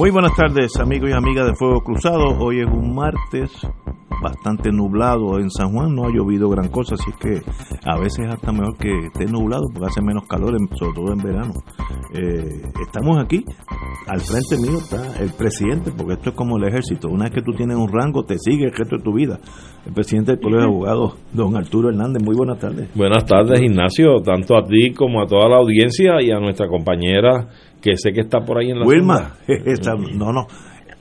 Muy buenas tardes, amigos y amigas de Fuego Cruzado. Hoy es un martes bastante nublado en San Juan, no ha llovido gran cosa, así que a veces hasta mejor que esté nublado porque hace menos calor, sobre todo en verano. Eh, estamos aquí, al frente mío está el presidente, porque esto es como el ejército, una vez que tú tienes un rango, te sigue el resto de tu vida. El presidente del Colegio de Abogados, don Arturo Hernández, muy buenas tardes. Buenas tardes, Ignacio, tanto a ti como a toda la audiencia y a nuestra compañera que sé que está por ahí en la Wilma, no, no.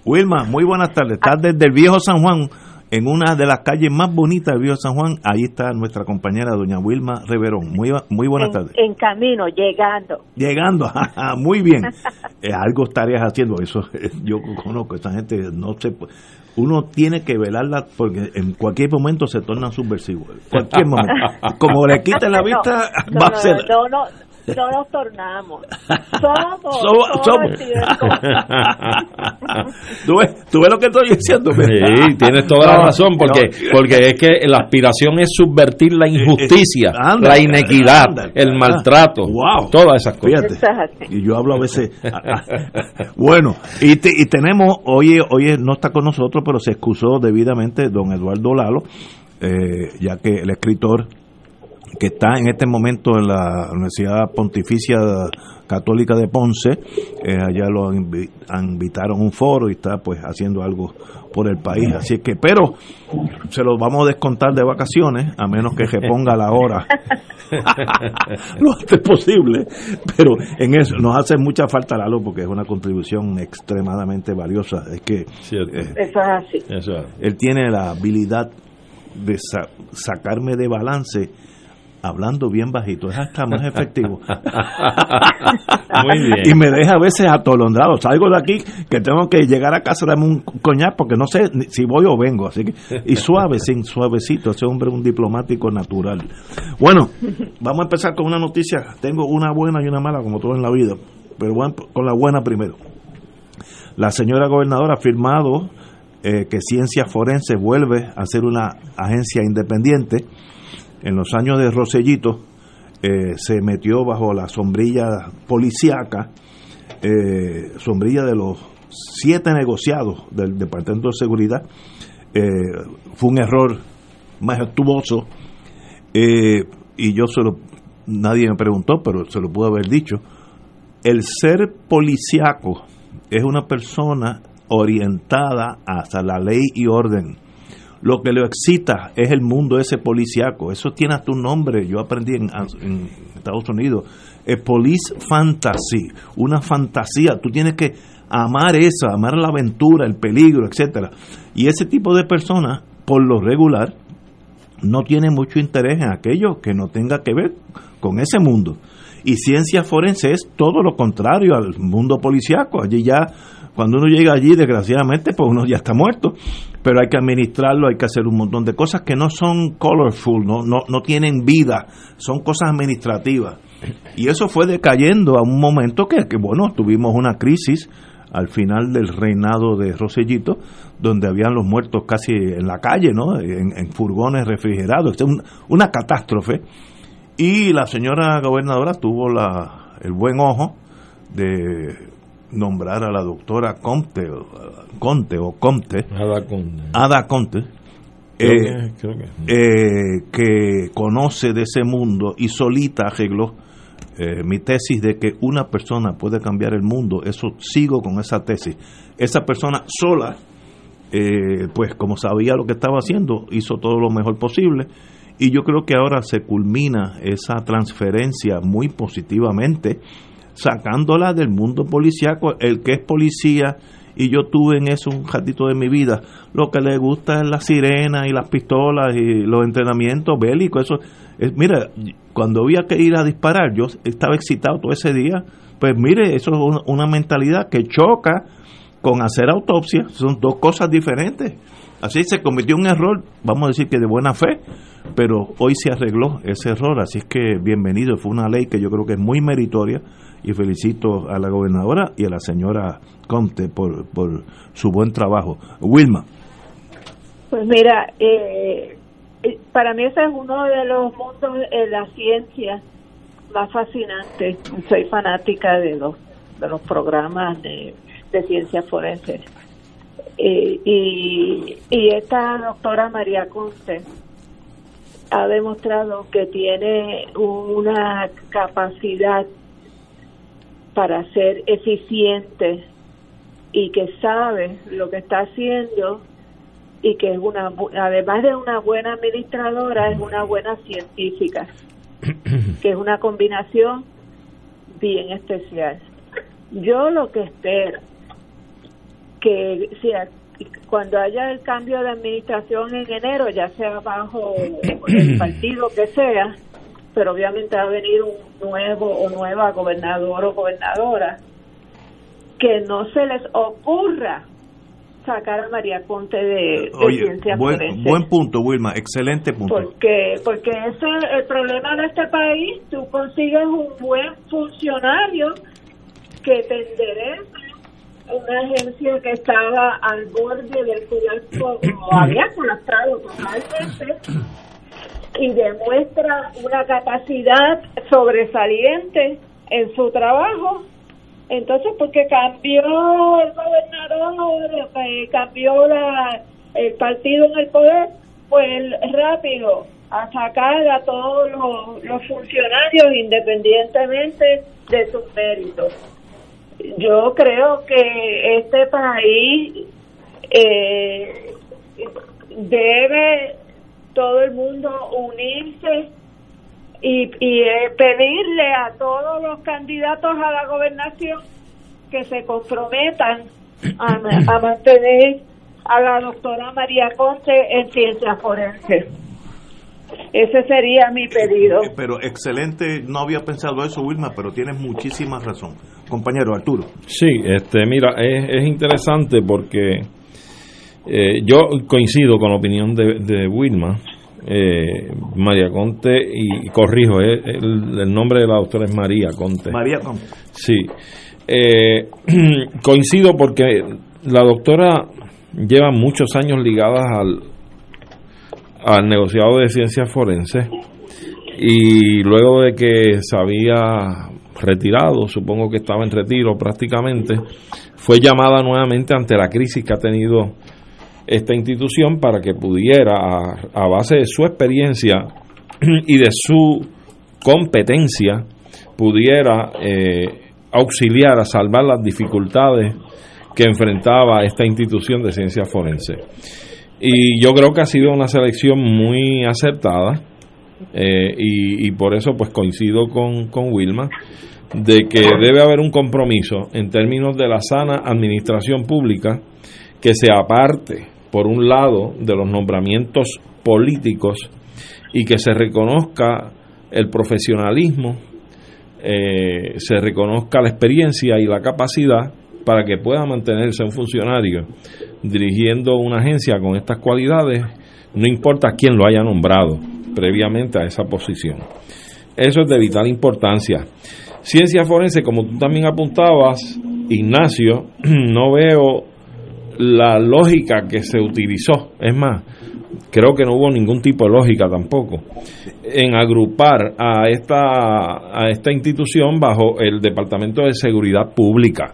Wilma, muy buenas tardes. Estás desde el viejo San Juan, en una de las calles más bonitas del viejo San Juan. Ahí está nuestra compañera doña Wilma Reverón. Muy, muy buenas tardes. En camino, llegando. Llegando, muy bien. Eh, algo estarías haciendo, eso yo conozco, esta gente no se uno tiene que velarla porque en cualquier momento se tornan subversivos. Cualquier momento. Como le quiten la vista, va a ser. No, no, no nos tornamos. Somos. somos, ¿Tú, ves, ¿Tú ves lo que estoy diciendo? Sí, tienes toda la razón, porque, porque es que la aspiración es subvertir la injusticia, la inequidad, el maltrato, wow. todas esas cosas. Y yo hablo a veces. bueno, y, y tenemos, hoy, hoy no está con nosotros, pero se excusó debidamente don Eduardo Lalo, eh, ya que el escritor que está en este momento en la Universidad Pontificia Católica de Ponce, eh, allá lo invitaron a un foro y está pues haciendo algo por el país, así que, pero se lo vamos a descontar de vacaciones, a menos que se ponga la hora. Lo antes posible, pero en eso nos hace mucha falta Lalo porque es una contribución extremadamente valiosa, es que eh, eso es así. él tiene la habilidad de sacarme de balance hablando bien bajito, es hasta más efectivo. Muy bien. Y me deja a veces atolondrado. Salgo de aquí que tengo que llegar a casa darme un coñac porque no sé si voy o vengo. Así que, y suave, sin suavecito. Ese hombre es un diplomático natural. Bueno, vamos a empezar con una noticia. Tengo una buena y una mala, como todo en la vida. Pero bueno, con la buena primero. La señora gobernadora ha firmado eh, que Ciencia Forense vuelve a ser una agencia independiente en los años de Rosellito, eh, se metió bajo la sombrilla policíaca, eh, sombrilla de los siete negociados del Departamento de Seguridad. Eh, fue un error majestuoso y yo se lo, nadie me preguntó, pero se lo pude haber dicho. El ser policíaco es una persona orientada hacia la ley y orden lo que le excita es el mundo ese policiaco. Eso tiene hasta un nombre, yo aprendí en, Estados Unidos. Es police fantasy, una fantasía. Tú tienes que amar eso, amar la aventura, el peligro, etcétera. Y ese tipo de personas, por lo regular, no tiene mucho interés en aquello que no tenga que ver con ese mundo. Y ciencia forense es todo lo contrario al mundo policiaco. Allí ya cuando uno llega allí, desgraciadamente, pues uno ya está muerto, pero hay que administrarlo, hay que hacer un montón de cosas que no son colorful, no, no, no tienen vida, son cosas administrativas. Y eso fue decayendo a un momento que, que, bueno, tuvimos una crisis al final del reinado de Rosellito, donde habían los muertos casi en la calle, ¿no? En, furgones refrigerados, es una catástrofe. Y la señora gobernadora tuvo el buen ojo de nombrar a la doctora Conte, Conte o Conte, Ada Conte, eh, eh, que, conoce de ese mundo y solita arregló eh, mi tesis de que una persona puede cambiar el mundo. Eso sigo con esa tesis. Esa persona sola, pues como sabía lo que estaba haciendo, hizo todo lo mejor posible. Y yo creo que ahora se culmina esa transferencia muy positivamente sacándola del mundo policíaco, el que es policía, y yo tuve en eso un ratito de mi vida, lo que le gusta es la sirena y las pistolas y los entrenamientos bélicos, eso, es, mira, cuando había que ir a disparar, yo estaba excitado todo ese día, pues mire, eso es una, mentalidad que choca con hacer autopsia. Son dos cosas diferentes. Así se cometió un error, vamos a decir que de buena fe, pero hoy se arregló ese error, así es que bienvenido, fue una ley que yo creo que es muy meritoria y felicito a la gobernadora y a la señora Conte por, por su buen trabajo. Wilma. Pues mira, eh, eh, para mí ese es uno de los mundos en la ciencia más fascinantes. Soy fanática de los, de los programas de, de ciencia forense. Eh, y, y esta doctora María Conte ha demostrado que tiene una capacidad para ser eficiente y que sabe lo que está haciendo y que es una además de una buena administradora es una buena científica que es una combinación bien especial. Yo lo que espero que sea cuando haya el cambio de administración en enero ya sea bajo el partido que sea pero obviamente va a venir un nuevo o nueva gobernador o gobernadora que no se les ocurra sacar a María Conte de, ciencia buen, buen punto, Wilma, excelente punto. Porque, porque ese es el problema de este país. Tú consigues un buen funcionario que te endereza una agencia que estaba al borde del colapso, o había colapsado totalmente, y demuestra una capacidad sobresaliente en su trajo entonces, porque cambió el gobernador, cambió la, el partido en el poder, pues rápido a sacar a todos los, funcionarios independientemente de sus méritos. Yo creo que este país eh, debe todo el mundo unirse y, y eh, pedirle a todos los candidatos a la gobernación que se comprometan a, mantener a la doctora María Conte en ciencias forenses. Ese sería mi pedido. Eh, pero excelente, no había pensado eso, Wilma, pero tienes muchísima razón. Compañero Arturo. Sí, este, mira, es, es interesante porque eh, yo coincido con la opinión de, de Wilma eh, María Conte, y, corrijo, eh, el, nombre de la doctora es María Conte. María Conte. Sí. Eh, coincido porque la doctora lleva muchos años ligadas al, al negociado de ciencias forenses y luego de que se había retirado, supongo que estaba en retiro prácticamente, fue llamada nuevamente ante la crisis que ha tenido esta institución para que pudiera, a, base de su experiencia y de su competencia, pudiera eh, auxiliar a salvar las dificultades que enfrentaba esta institución de ciencia forense. Y yo creo que ha sido una selección muy acertada eh, y, y, por eso pues coincido con, con Wilma de que debe haber un compromiso en términos de la sana administración pública que se aparte por un lado, de los nombramientos políticos y que se reconozca el profesionalismo, eh, se reconozca la experiencia y la capacidad para que pueda mantenerse un funcionario dirigiendo una agencia con estas cualidades, no importa quién lo haya nombrado previamente a esa posición. Eso es de vital importancia. Ciencia forense, como tú también apuntabas, Ignacio, no veo la lógica que se utilizó, es más, creo que no hubo ningún tipo de lógica tampoco, en agrupar a esta, a esta institución bajo el Departamento de Seguridad Pública.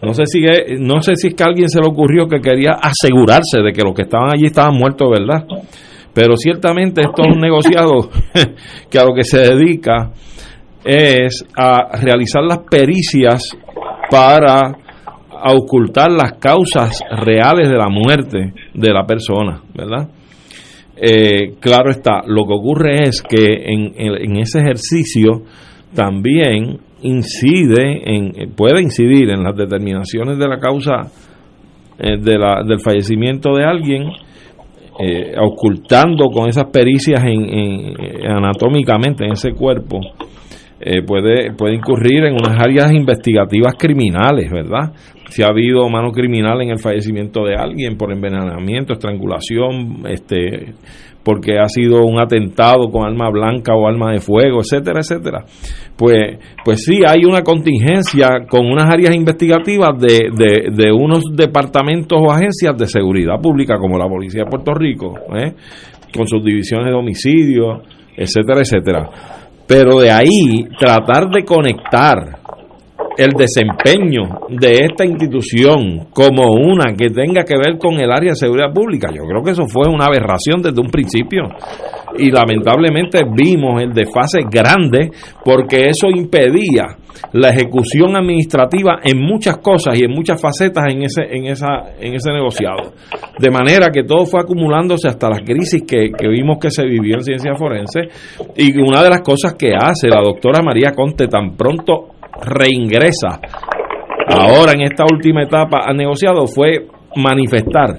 No sé si no sé si es que a alguien se le ocurrió que quería asegurarse de que los que estaban allí estaban muertos, ¿verdad? Pero ciertamente esto es un negociado que a lo que se dedica es a realizar las pericias para a ocultar las causas reales de la muerte de la persona, ¿verdad? Eh, claro está, lo que ocurre es que en, ese ejercicio también incide, en, puede incidir en las determinaciones de la causa eh, del fallecimiento de alguien, eh, ocultando con esas pericias en, anatómicamente en ese cuerpo eh, puede, puede incurrir en unas áreas investigativas criminales, ¿verdad? Si ha habido mano criminal en el fallecimiento de alguien por envenenamiento, estrangulación, este, porque ha sido un atentado con arma blanca o arma de fuego, etcétera, etcétera. Pues, pues sí, hay una contingencia con unas áreas investigativas de, de, de unos departamentos o agencias de seguridad pública como la Policía de Puerto Rico, ¿eh? con sus divisiones de homicidio, etcétera, etcétera. Pero de ahí tratar de conectar el desempeño de esta institución como una que tenga que ver con el área de seguridad pública. Yo creo que eso fue una aberración desde un principio y lamentablemente vimos el desfase grande porque eso impedía la ejecución administrativa en muchas cosas y en muchas facetas en ese en esa en ese negociado. De manera que todo fue acumulándose hasta las crisis que, que vimos que se vivió en ciencia forense y una de las cosas que hace la doctora María Conte tan pronto reingresa ahora en esta última etapa al negociado fue manifestar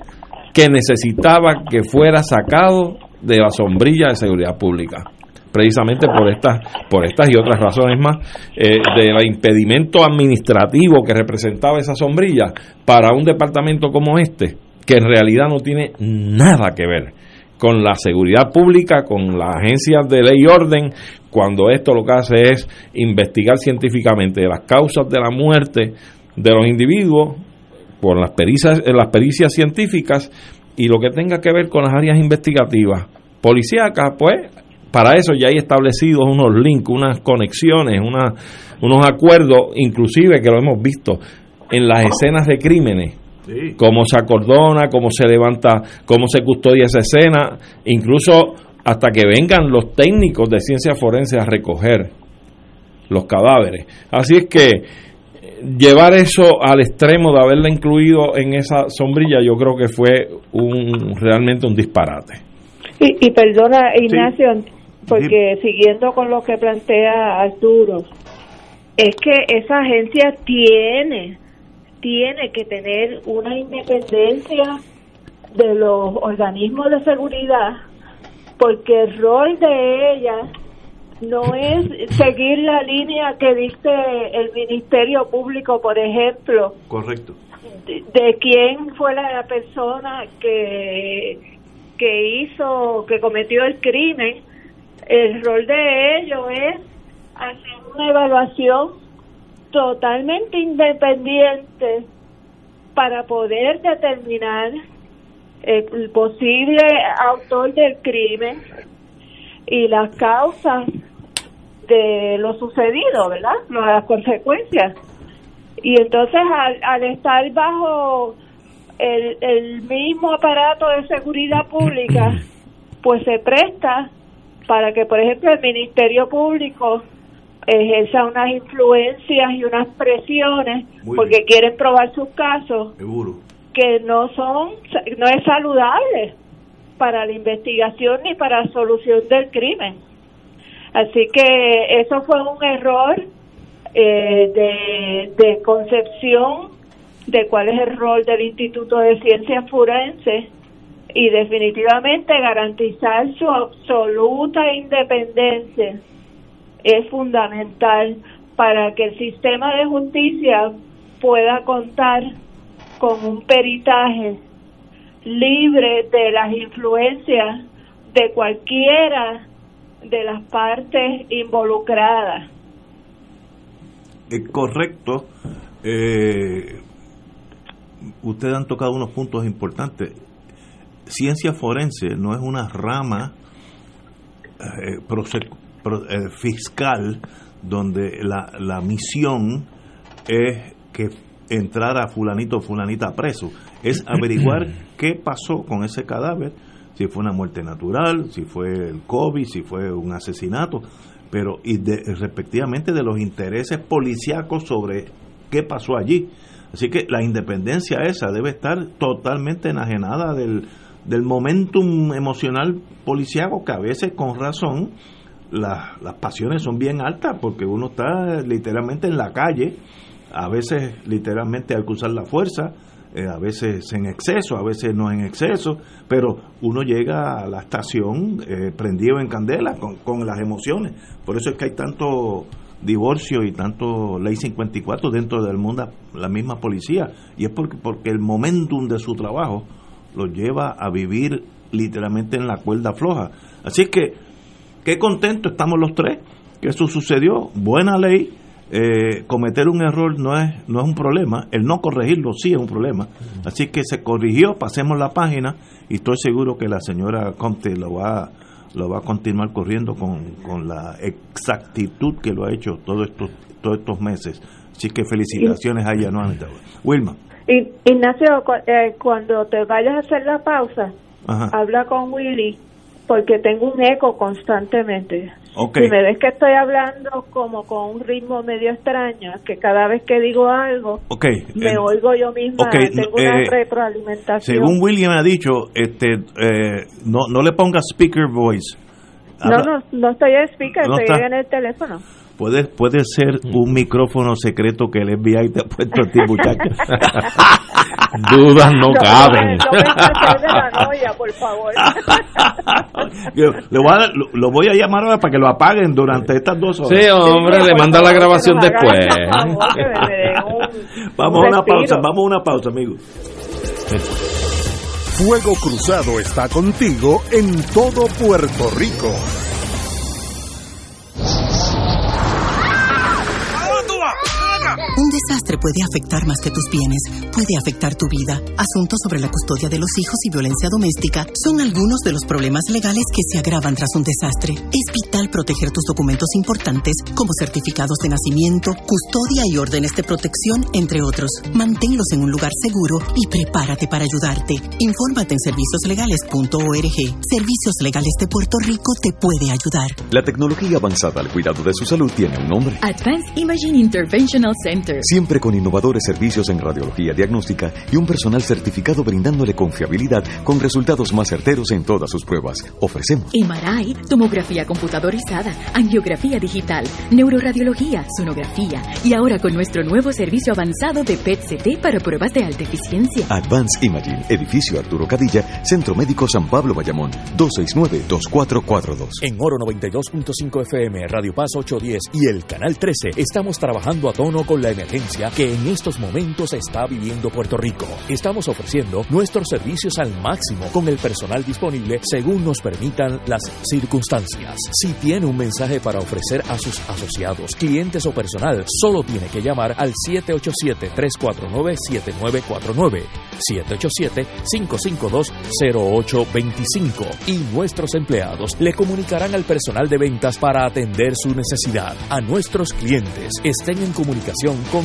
que necesitaba que fuera sacado de la sombrilla de seguridad pública precisamente por estas por estas y otras razones más eh, del impedimento administrativo que representaba esa sombrilla para un departamento como este que en realidad no tiene nada que ver con la seguridad pública, con las agencias de ley y orden, cuando esto lo que hace es investigar científicamente las causas de la muerte de los individuos por las pericias, las pericias científicas y lo que tenga que ver con las áreas investigativas policíacas, pues para eso ya hay establecidos unos links, unas conexiones, unos acuerdos, inclusive que lo hemos visto en las escenas de crímenes cómo se acordona, cómo se levanta, cómo se custodia esa escena, incluso hasta que vengan los técnicos de ciencia forense a recoger los cadáveres. Así es que llevar eso al extremo de haberla incluido en esa sombrilla, yo creo que fue un realmente un disparate. Y, perdona, Ignacio, porque siguiendo con lo que plantea Arturo, es que esa agencia tiene tiene que tener una independencia de los organismos de seguridad porque el rol de ella no es seguir la línea que dice el Ministerio Público, por ejemplo. Correcto. De, quién fue la persona que, que hizo, que cometió el crimen. El rol de ellos es hacer una evaluación totalmente independiente para poder determinar el posible autor del crimen y las causas de lo sucedido, ¿verdad? Las consecuencias. Y entonces al, estar bajo el, el mismo aparato de seguridad pública, pues se presta para que, por ejemplo, el Ministerio Público ejerza unas influencias y unas presiones porque quieren probar sus casos que no son no es saludable para la investigación ni para la solución del crimen. Así que eso fue un error eh, de, de concepción de cuál es el rol del Instituto de Ciencias Forenses y definitivamente garantizar su absoluta independencia es fundamental para que el sistema de justicia pueda contar con un peritaje libre de las influencias de cualquiera de las partes involucradas. Es correcto. Eh, ustedes han tocado unos puntos importantes. Ciencia forense no es una rama eh, eh, fiscal donde la, la misión es que entrara fulanito o fulanita preso, es averiguar qué pasó con ese cadáver, si fue una muerte natural, si fue el COVID, si fue un asesinato, pero y de, respectivamente de los intereses policíacos sobre qué pasó allí. Así que la independencia esa debe estar totalmente enajenada del, del momentum emocional policíaco que a veces con razón las pasiones son bien altas porque uno está literalmente en la calle, a veces literalmente al cruzar la fuerza, eh, a veces en exceso, a veces no en exceso, pero uno llega a la estación eh, prendido en candela con, con, las emociones. Por eso es que hay tanto divorcio y tanto ley 54 dentro del mundo, la misma policía. Y es porque, porque el momentum de su trabajo lo lleva a vivir literalmente en la cuerda floja. Así que, qué contento estamos los tres que eso sucedió. Buena ley. Eh, cometer un error no es no es un problema, el no corregirlo sí es un problema. Así que se corrigió, pasemos la página y estoy seguro que la señora Comte lo va lo va a continuar corriendo con, con la exactitud que lo ha hecho todos estos todos estos meses. Así que felicitaciones a ella nuevamente. Wilma. Ignacio, eh, cuando te vayas a hacer la pausa, habla con Willy porque tengo un eco constantemente. Si me ves que estoy hablando como con un ritmo medio extraño, que cada vez que digo algo, me oigo yo misma, tengo una eh, retroalimentación. Según William ha dicho, este, eh, no, no le pongas speaker voice. no, no, no estoy en speaker, estoy en el teléfono. Puede, puede ser un micrófono secreto que el FBI te ha puesto a ti, muchacho. Dudas no, caben. No me, de la noia, por favor. lo, voy a, lo, voy a llamar ahora para que lo apaguen durante estas dos horas. Sí, hombre, le manda la grabación después. vamos a una pausa, vamos a una pausa, amigos. Fuego Cruzado está contigo en todo Puerto Rico. Un desastre puede afectar más que tus bienes, puede afectar tu vida. Asuntos sobre la custodia de los hijos y violencia doméstica son algunos de los problemas legales que se agravan tras un desastre. Es vital proteger tus documentos importantes como certificados de nacimiento, custodia y órdenes de protección, entre otros. Manténlos en un lugar seguro y prepárate para ayudarte. Infórmate en servicioslegales.org. Servicios Legales de Puerto Rico te puede ayudar. La tecnología avanzada al cuidado de su salud tiene un nombre. Advanced Imaging Interventional Center. Siempre con innovadores servicios en radiología diagnóstica y un personal certificado brindándole confiabilidad con resultados más certeros en todas sus pruebas. Ofrecemos MRI, tomografía computadorizada, angiografía digital, neuroradiología, sonografía y ahora con nuestro nuevo servicio avanzado de PET-CT para pruebas de alta eficiencia. Advanced Imaging, edificio Arturo Cadilla, Centro Médico San Pablo Bayamón, 269-2442. En Oro 92.5 FM, Radio Paz 810 y el Canal 13 estamos trabajando a tono con la emergencia que en estos momentos está viviendo Puerto Rico. Estamos ofreciendo nuestros servicios al máximo con el personal disponible según nos permitan las circunstancias. Si tiene un mensaje para ofrecer a sus asociados, clientes o personal, solo tiene que llamar al 787-349-7949, 787-552-0825 y nuestros empleados le comunicarán al personal de ventas para atender su necesidad. A nuestros clientes estén en comunicación con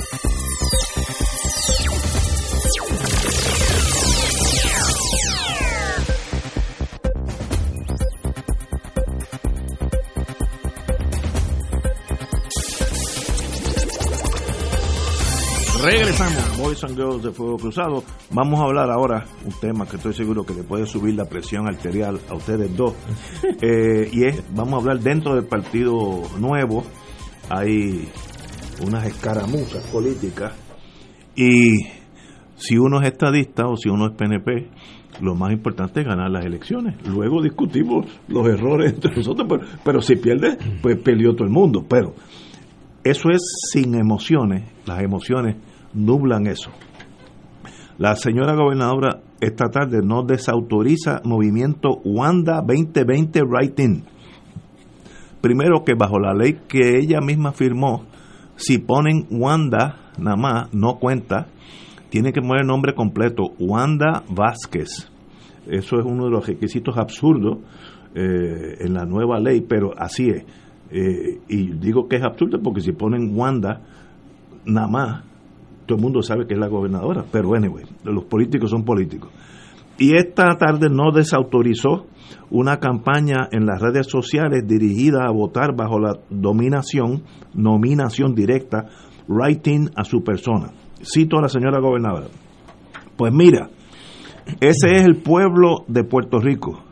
Regresamos, Boys and Girls de Fuego Cruzado. Vamos a hablar ahora un tema que estoy seguro que le puede subir la presión arterial a ustedes dos. Eh, y es, vamos a hablar dentro del Partido Nuevo. Hay unas escaramuzas políticas. Y si uno es estadista o si uno es PNP, lo más importante es ganar las elecciones. Luego discutimos los errores entre nosotros, pero, pero si pierde, pues perdió todo el mundo. Pero eso es sin emociones. Las emociones nublan eso. La señora gobernadora esta tarde no desautoriza movimiento Wanda 2020 Writing. Primero que bajo la ley que ella misma firmó, si ponen Wanda nada más, no cuenta, tiene que poner el nombre completo, Wanda Vázquez. Eso es uno de los requisitos absurdos eh, en la nueva ley, pero así es. Eh, y digo que es absurdo porque si ponen Wanda nada más, todo el mundo sabe que es la gobernadora, pero anyway, los políticos son políticos. Y esta tarde no desautorizó una campaña en las redes sociales dirigida a votar bajo la dominación, nominación directa, writing a su persona. Cito a la señora gobernadora. Pues mira, ese es el pueblo de Puerto Rico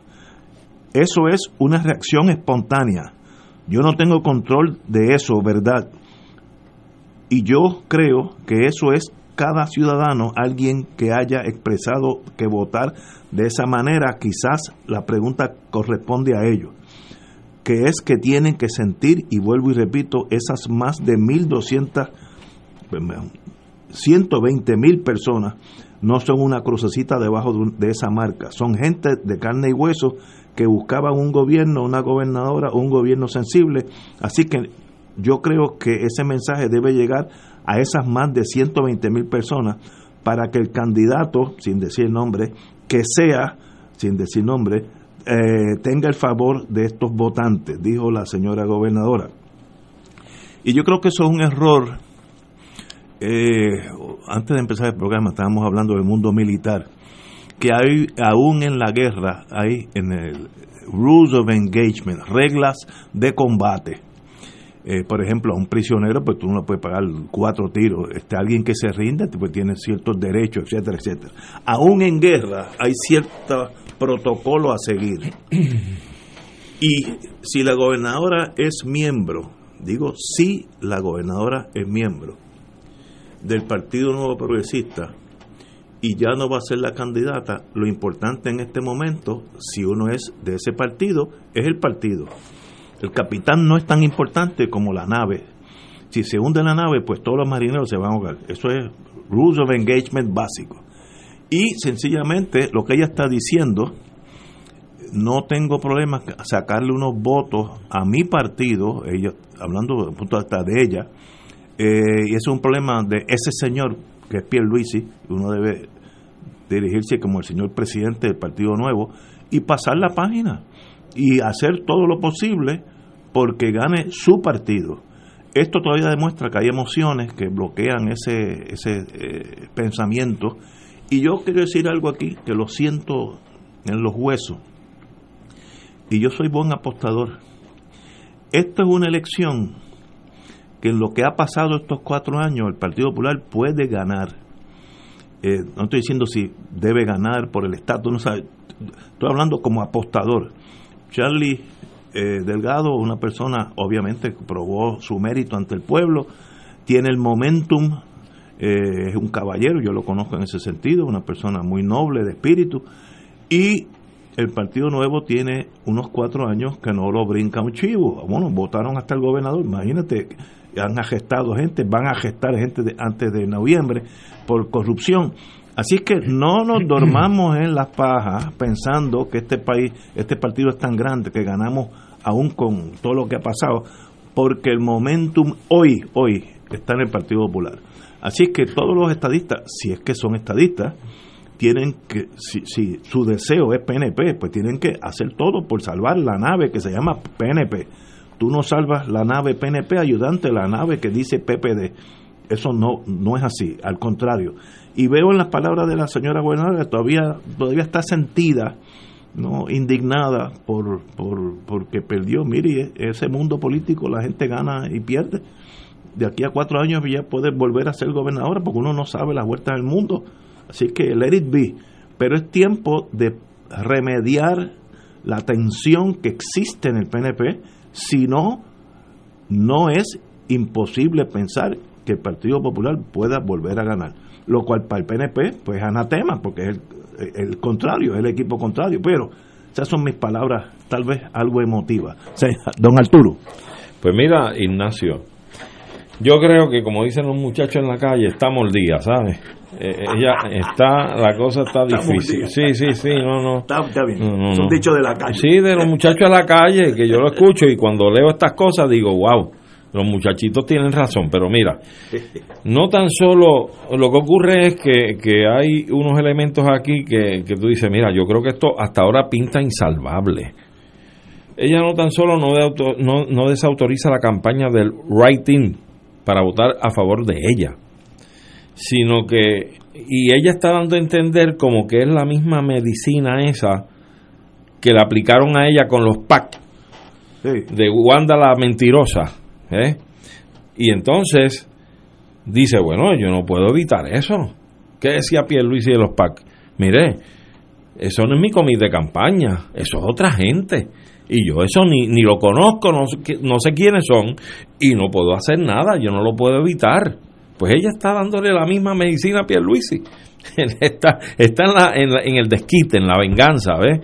Eso es una reacción espontánea. Yo no tengo control de eso, ¿verdad? Y yo creo que eso es cada ciudadano, alguien que haya expresado que votar de esa manera, quizás la pregunta corresponde a ellos, que es que tienen que sentir, y vuelvo y repito, esas más de 1.200, 120 mil personas no son una crucecita debajo de, esa marca, son gente de carne y hueso que buscaban un gobierno, una gobernadora, un gobierno sensible. Así que yo creo que ese mensaje debe llegar a esas más de 120 mil personas para que el candidato, sin decir nombre, que sea, sin decir nombre, eh, tenga el favor de estos votantes, dijo la señora gobernadora. Y yo creo que eso es un error. Eh, antes de empezar el programa estábamos hablando del mundo militar, que hay aún en la guerra, hay en el Rules of Engagement, reglas de combate eh, por ejemplo, a un prisionero, pues tú no puedes pagar cuatro tiros. Este, alguien que se rinde, pues tiene ciertos derechos, etcétera, etcétera. Aún en guerra hay cierto protocolo a seguir. Y si la gobernadora es miembro, digo, si la gobernadora es miembro del Partido Nuevo Progresista y ya no va a ser la candidata, lo importante en este momento, si uno es de ese partido, es el partido. El capitán no es tan importante como la nave. Si se hunde la nave, pues todos los marineros se van a ahogar. Eso es rules of engagement básico. Y sencillamente lo que ella está diciendo, no tengo problema sacarle unos votos a mi partido, ella, hablando punto hasta de ella, eh, y es un problema de ese señor que es Pierre Luisi, uno debe dirigirse como el señor presidente del Partido Nuevo y pasar la página y hacer todo lo posible porque gane su partido. Esto todavía demuestra que hay emociones que bloquean ese, ese eh, pensamiento. Y yo quiero decir algo aquí que lo siento en los huesos. Y yo soy buen apostador. Esto es una elección que en lo que ha pasado estos cuatro años el Partido Popular puede ganar. Eh, no estoy diciendo si debe ganar por el estatus, no. Estoy hablando como apostador. Charlie eh, Delgado, una persona obviamente probó su mérito ante el pueblo, tiene el momentum, eh, es un caballero, yo lo conozco en ese sentido, una persona muy noble de espíritu, y el Partido Nuevo tiene unos cuatro años que no lo brinca un chivo. Bueno, votaron hasta el gobernador, imagínate, han gestado gente, van a gestar gente antes de noviembre por corrupción. Así que no nos dormamos en las pajas pensando que este país, este partido es tan grande que ganamos aún con todo lo que ha pasado, porque el momentum hoy, hoy está en el Partido Popular. Así que todos los estadistas, si es que son estadistas, tienen que, si, si su deseo es PNP, pues tienen que hacer todo por salvar la nave que se llama PNP. Tú no salvas la nave PNP ayudante, la nave que dice PPD. Eso no, no es así, al contrario y veo en las palabras de la señora gobernadora que todavía, todavía está sentida, no indignada por, por porque perdió. Mire, ese mundo político la gente gana y pierde. De aquí a cuatro años ya puede volver a ser gobernadora porque uno no sabe las vueltas del mundo. Así que let it be. Pero es tiempo de remediar la tensión que existe en el PNP. Si no, no es imposible pensar que el Partido Popular pueda volver a ganar lo cual para el PNP pues es anatema, porque es el, contrario, es el equipo contrario, pero esas son mis palabras, tal vez algo emotivas. don Arturo. Pues mira, Ignacio, yo creo que como dicen los muchachos en la calle, estamos el día, ¿sabes? Eh, eh, ella está, la cosa está difícil. Sí, sí, sí, no, no. Está, bien. Son dichos de la calle. Sí, de los muchachos de la calle, que yo lo escucho y cuando leo estas cosas digo, wow, los muchachitos tienen razón, pero mira, no tan solo lo que ocurre es que, hay unos elementos aquí que, tú dices, mira, yo creo que esto hasta ahora pinta insalvable. Ella no tan solo no, no, no desautoriza la campaña del writing para votar a favor de ella, sino que, y ella está dando a entender como que es la misma medicina esa que le aplicaron a ella con los PAC de Wanda la mentirosa ¿eh? Y entonces dice, bueno, yo no puedo evitar eso. ¿Qué decía Pierre Luis y de los PAC? Mire, Eso no es mi comité de campaña, eso es otra gente. Y yo eso ni, ni lo conozco, no, no sé quiénes son y no puedo hacer nada, yo no lo puedo evitar. Pues ella está dándole la misma medicina a Pierluisi. está, está en, la, en, en, el desquite, en la venganza, ¿ves?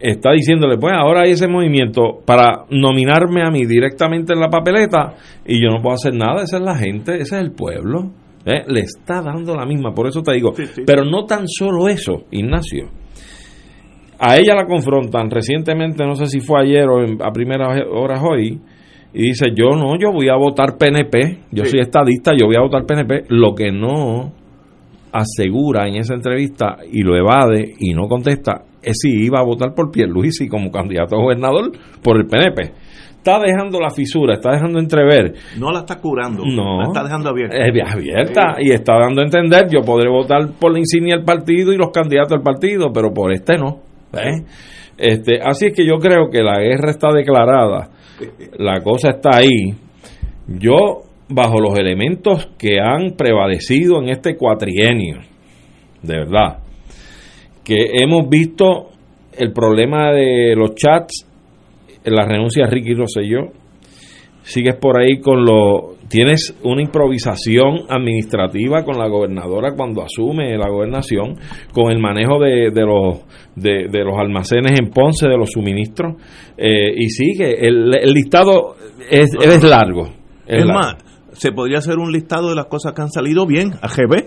Está diciéndole, pues ahora hay ese movimiento para nominarme a mí directamente en la papeleta y yo no puedo hacer nada, esa es la gente, ese es el pueblo. ¿eh? Le está dando la misma, por eso te digo. Pero no tan solo eso, Ignacio. A ella la confrontan recientemente, no sé si fue ayer o a primeras horas hoy, y dice, yo no, yo voy a votar PNP, yo soy estadista, yo voy a votar PNP. Lo que no asegura en esa entrevista y lo evade y no contesta es si iba a votar por Pierluisi como candidato a gobernador por el PNP. Está dejando la fisura, está dejando entrever. No la está curando, no, la está dejando abierta. Es abierta y está dando a entender, yo podré votar por la insignia del partido y los candidatos del partido, pero por este no. Este, así es que yo creo que la guerra está declarada, la cosa está ahí. Yo bajo los elementos que han prevalecido en este cuatrienio, de verdad, que hemos visto el problema de los chats, la renuncia de Ricky Rosselló, sigues por ahí con lo tienes una improvisación administrativa con la gobernadora cuando asume la gobernación con el manejo de, de los de, los almacenes en Ponce de los suministros eh, y sigue el, el listado es, es largo es, más se podría hacer un listado de las cosas que han salido bien, a GB,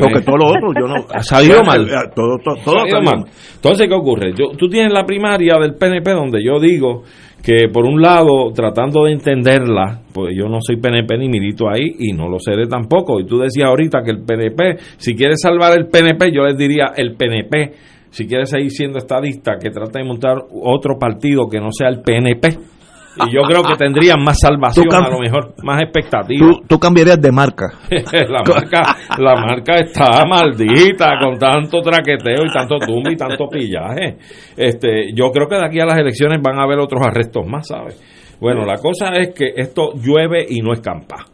porque todo lo otro yo no... Ha salido mal. Todo, todo, todo salido mal. Entonces, ¿qué ocurre? Yo, tú tienes la primaria del PNP donde yo digo que por un lado, tratando de entenderla, pues yo no soy PNP ni milito ahí y no lo seré tampoco. Y tú decías ahorita que el PNP, si quieres salvar el PNP, yo les diría el PNP, si quieres seguir siendo estadista, que trate de montar otro partido que no sea el PNP y yo creo que tendrían más salvación, a lo mejor, más expectativa. Tú, cambiarías de marca. la marca. La marca está maldita con tanto traqueteo y tanto tumba y tanto pillaje. Este, yo creo que de aquí a las elecciones van a haber otros arrestos más, ¿sabes? Bueno, la cosa es que esto llueve y no escampa.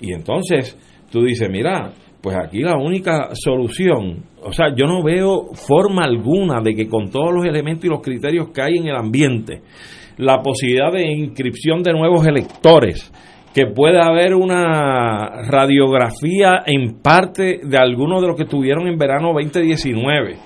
Y entonces tú dices, mira, pues aquí la única solución, o sea, yo no veo forma alguna de que con todos los elementos y los criterios que hay en el ambiente, la posibilidad de inscripción de nuevos electores, que pueda haber una radiografía en parte de algunos de los que estuvieron en verano 2019.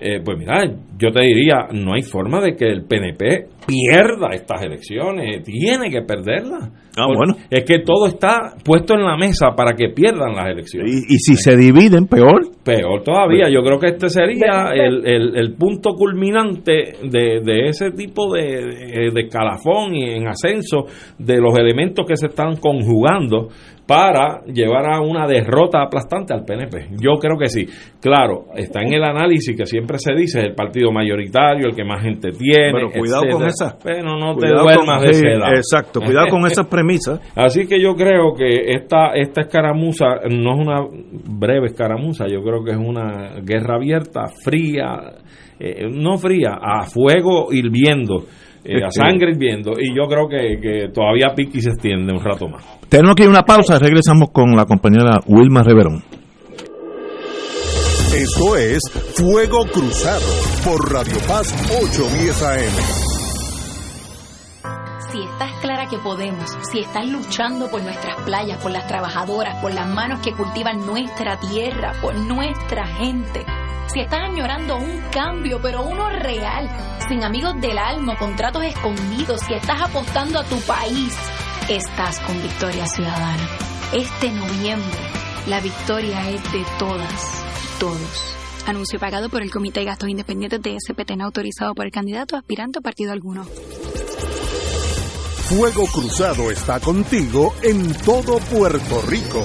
Eh, pues mira, yo te diría, no hay forma de que el PNP pierda estas elecciones, tiene que perderlas. Ah, bueno. Es que todo está puesto en la mesa para que pierdan las elecciones. Y, si se dividen, peor. Peor todavía. Yo creo que este sería el, el, punto culminante de, de ese tipo de, de, calafón y en ascenso de los elementos que se están conjugando para llevar a una derrota aplastante al PNP. Yo creo que sí. Claro, está en el análisis que siempre se dice, el partido mayoritario, el que más gente tiene. Pero cuidado con esa. Pero no te duermas de esa Exacto, cuidado con esas premisas. Así que yo creo que esta, esta escaramuza no es una breve escaramuza, yo creo que es una guerra abierta, fría, eh, no fría, a fuego hirviendo. Eh, a sangre hirviendo y yo creo que, que todavía Piqui se extiende un rato más. Tenemos aquí una pausa, regresamos con la compañera Wilma Reverón. Esto es Fuego Cruzado por Radio Paz 810 AM. Si estás clara que podemos, si estás luchando por nuestras playas, por las trabajadoras, por las manos que cultivan nuestra tierra, por nuestra gente si estás añorando un cambio, pero uno real, sin amigos del alma, contratos escondidos, si estás apostando a tu país, estás con Victoria Ciudadana. Este noviembre, la victoria es de todas, todos. Anuncio pagado por el Comité de Gastos Independientes de SPT, no autorizado por el candidato aspirante a partido alguno. Fuego Cruzado está contigo en todo Puerto Rico.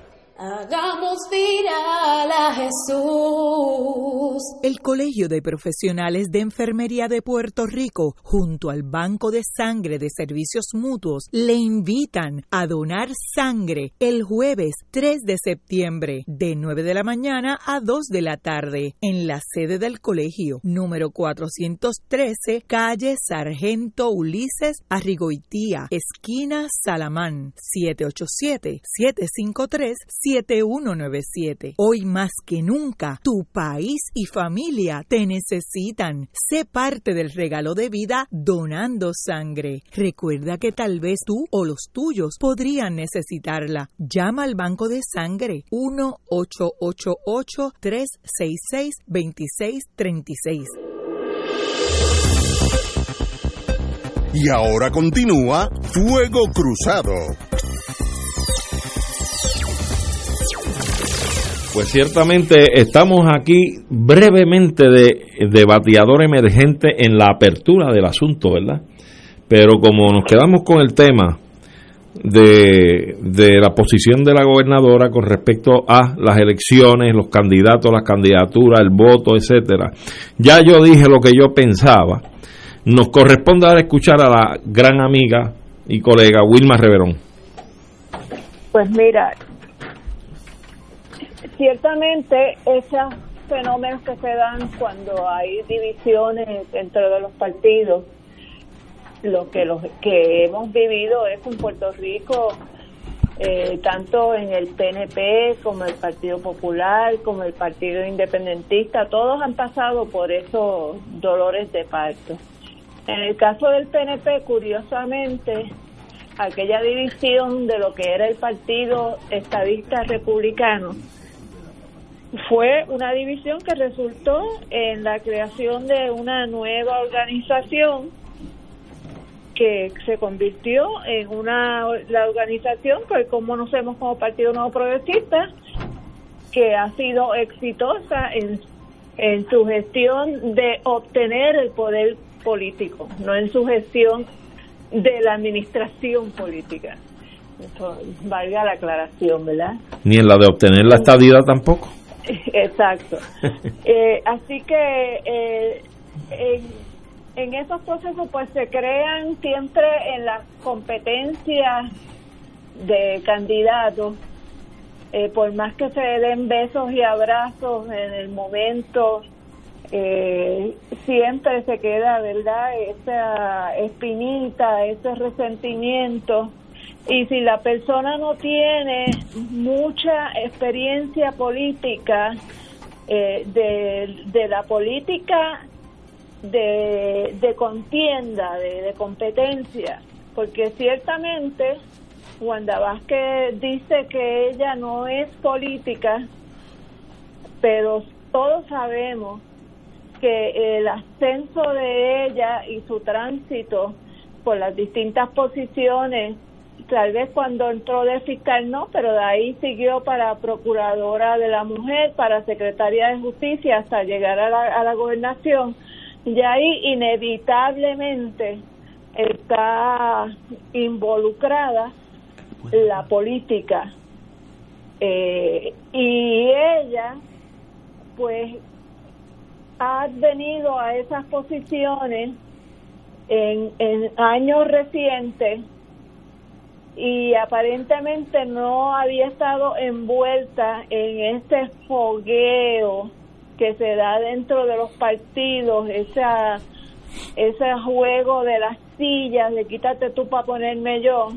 Hagamos viral a Jesús. El Colegio de Profesionales de Enfermería de Puerto Rico, junto al Banco de Sangre de Servicios Mutuos, le invitan a donar sangre el jueves 3 de septiembre, de 9 de la mañana a 2 de la tarde, en la sede del colegio, número 413, calle Sargento Ulises Arrigoitía, esquina Salamán, 787 753 7197. Hoy más que nunca, tu país y familia te necesitan. Sé parte del regalo de vida donando sangre. Recuerda que tal vez tú o los tuyos podrían necesitarla. Llama al Banco de Sangre 1-888-366-2636. Y ahora continúa Fuego Cruzado. Pues ciertamente estamos aquí brevemente de, de bateador emergente en la apertura del asunto, ¿verdad? Pero como nos quedamos con el tema de, de la posición de la gobernadora con respecto a las elecciones, los candidatos, las candidaturas, el voto, etcétera, ya yo dije lo que yo pensaba. Nos corresponde ahora escuchar a la gran amiga y colega Wilma Reverón. Pues mira, ciertamente esos fenómenos que se dan cuando hay divisiones dentro de los partidos, lo que los que hemos vivido es en Puerto Rico eh, tanto en el PNP como el Partido Popular como el Partido Independentista todos han pasado por esos dolores de parto. En el caso del PNP curiosamente aquella división de lo que era el Partido Estadista Republicano fue una división que resultó en la creación de una nueva organización que se convirtió en una la organización que como conocemos como Partido Nuevo Progresista que ha sido exitosa en, en su gestión de obtener el poder político, no en su gestión de la administración política. Eso, valga la aclaración, ¿verdad? Ni en la de obtener la estadía tampoco. Exacto. eh, así que eh, en, esos procesos pues se crean siempre en las competencias de candidatos, eh, por más que se den besos y abrazos en el momento, eh, siempre se queda, ¿verdad? Esa espinita, ese resentimiento y si la persona no tiene mucha experiencia política, eh, de, la política de, de contienda, de, de, competencia, porque ciertamente Wanda Vázquez dice que ella no es política, pero todos sabemos que el ascenso de ella y su tránsito por las distintas posiciones tal vez cuando entró de fiscal no, pero de ahí siguió para procuradora de la mujer, para secretaria de justicia hasta llegar a la, a la gobernación. Y ahí inevitablemente está involucrada la política. Eh, y ella, pues, ha venido a esas posiciones en, en años recientes y aparentemente no había estado envuelta en ese fogueo que se da dentro de los partidos, esa, ese juego de las sillas, de quítate tú para ponerme yo,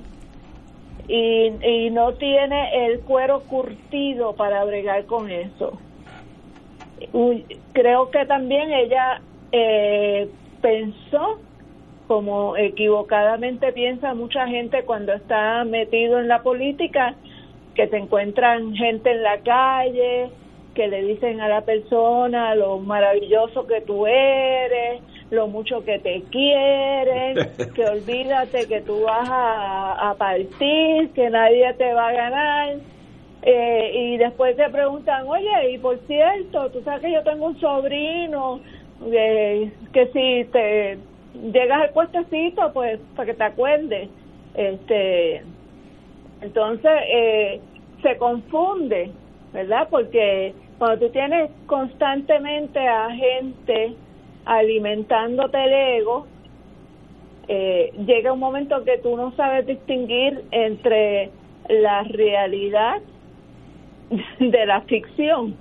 y, y no tiene el cuero curtido para bregar con eso. Creo que también ella eh, pensó como equivocadamente piensa mucha gente cuando está metido en la política, que se encuentran gente en la calle, que le dicen a la persona lo maravilloso que tú eres, lo mucho que te quieren, que olvídate que tú vas a, a partir, que nadie te va a ganar. Eh, y después te preguntan, oye, y por cierto, tú sabes que yo tengo un sobrino eh, que si te llegas al puestecito, pues para que te acuerdes. Este, entonces, eh, se confunde, ¿verdad? Porque cuando tú tienes constantemente a gente alimentándote el ego, eh, llega un momento que tú no sabes distinguir entre la realidad de la ficción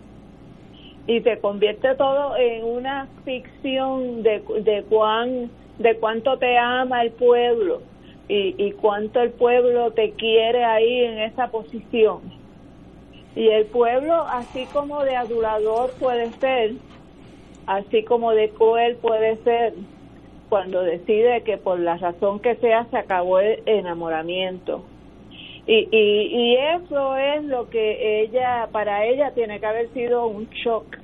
y te convierte todo en una ficción de, de cuán de cuánto te ama el pueblo y, y cuánto el pueblo te quiere ahí en esa posición. Y el pueblo así como de adulador puede ser así como de cruel puede ser cuando decide que por la razón que sea se acabó el enamoramiento. Y, y, eso es lo que ella, para ella tiene que haber sido un shock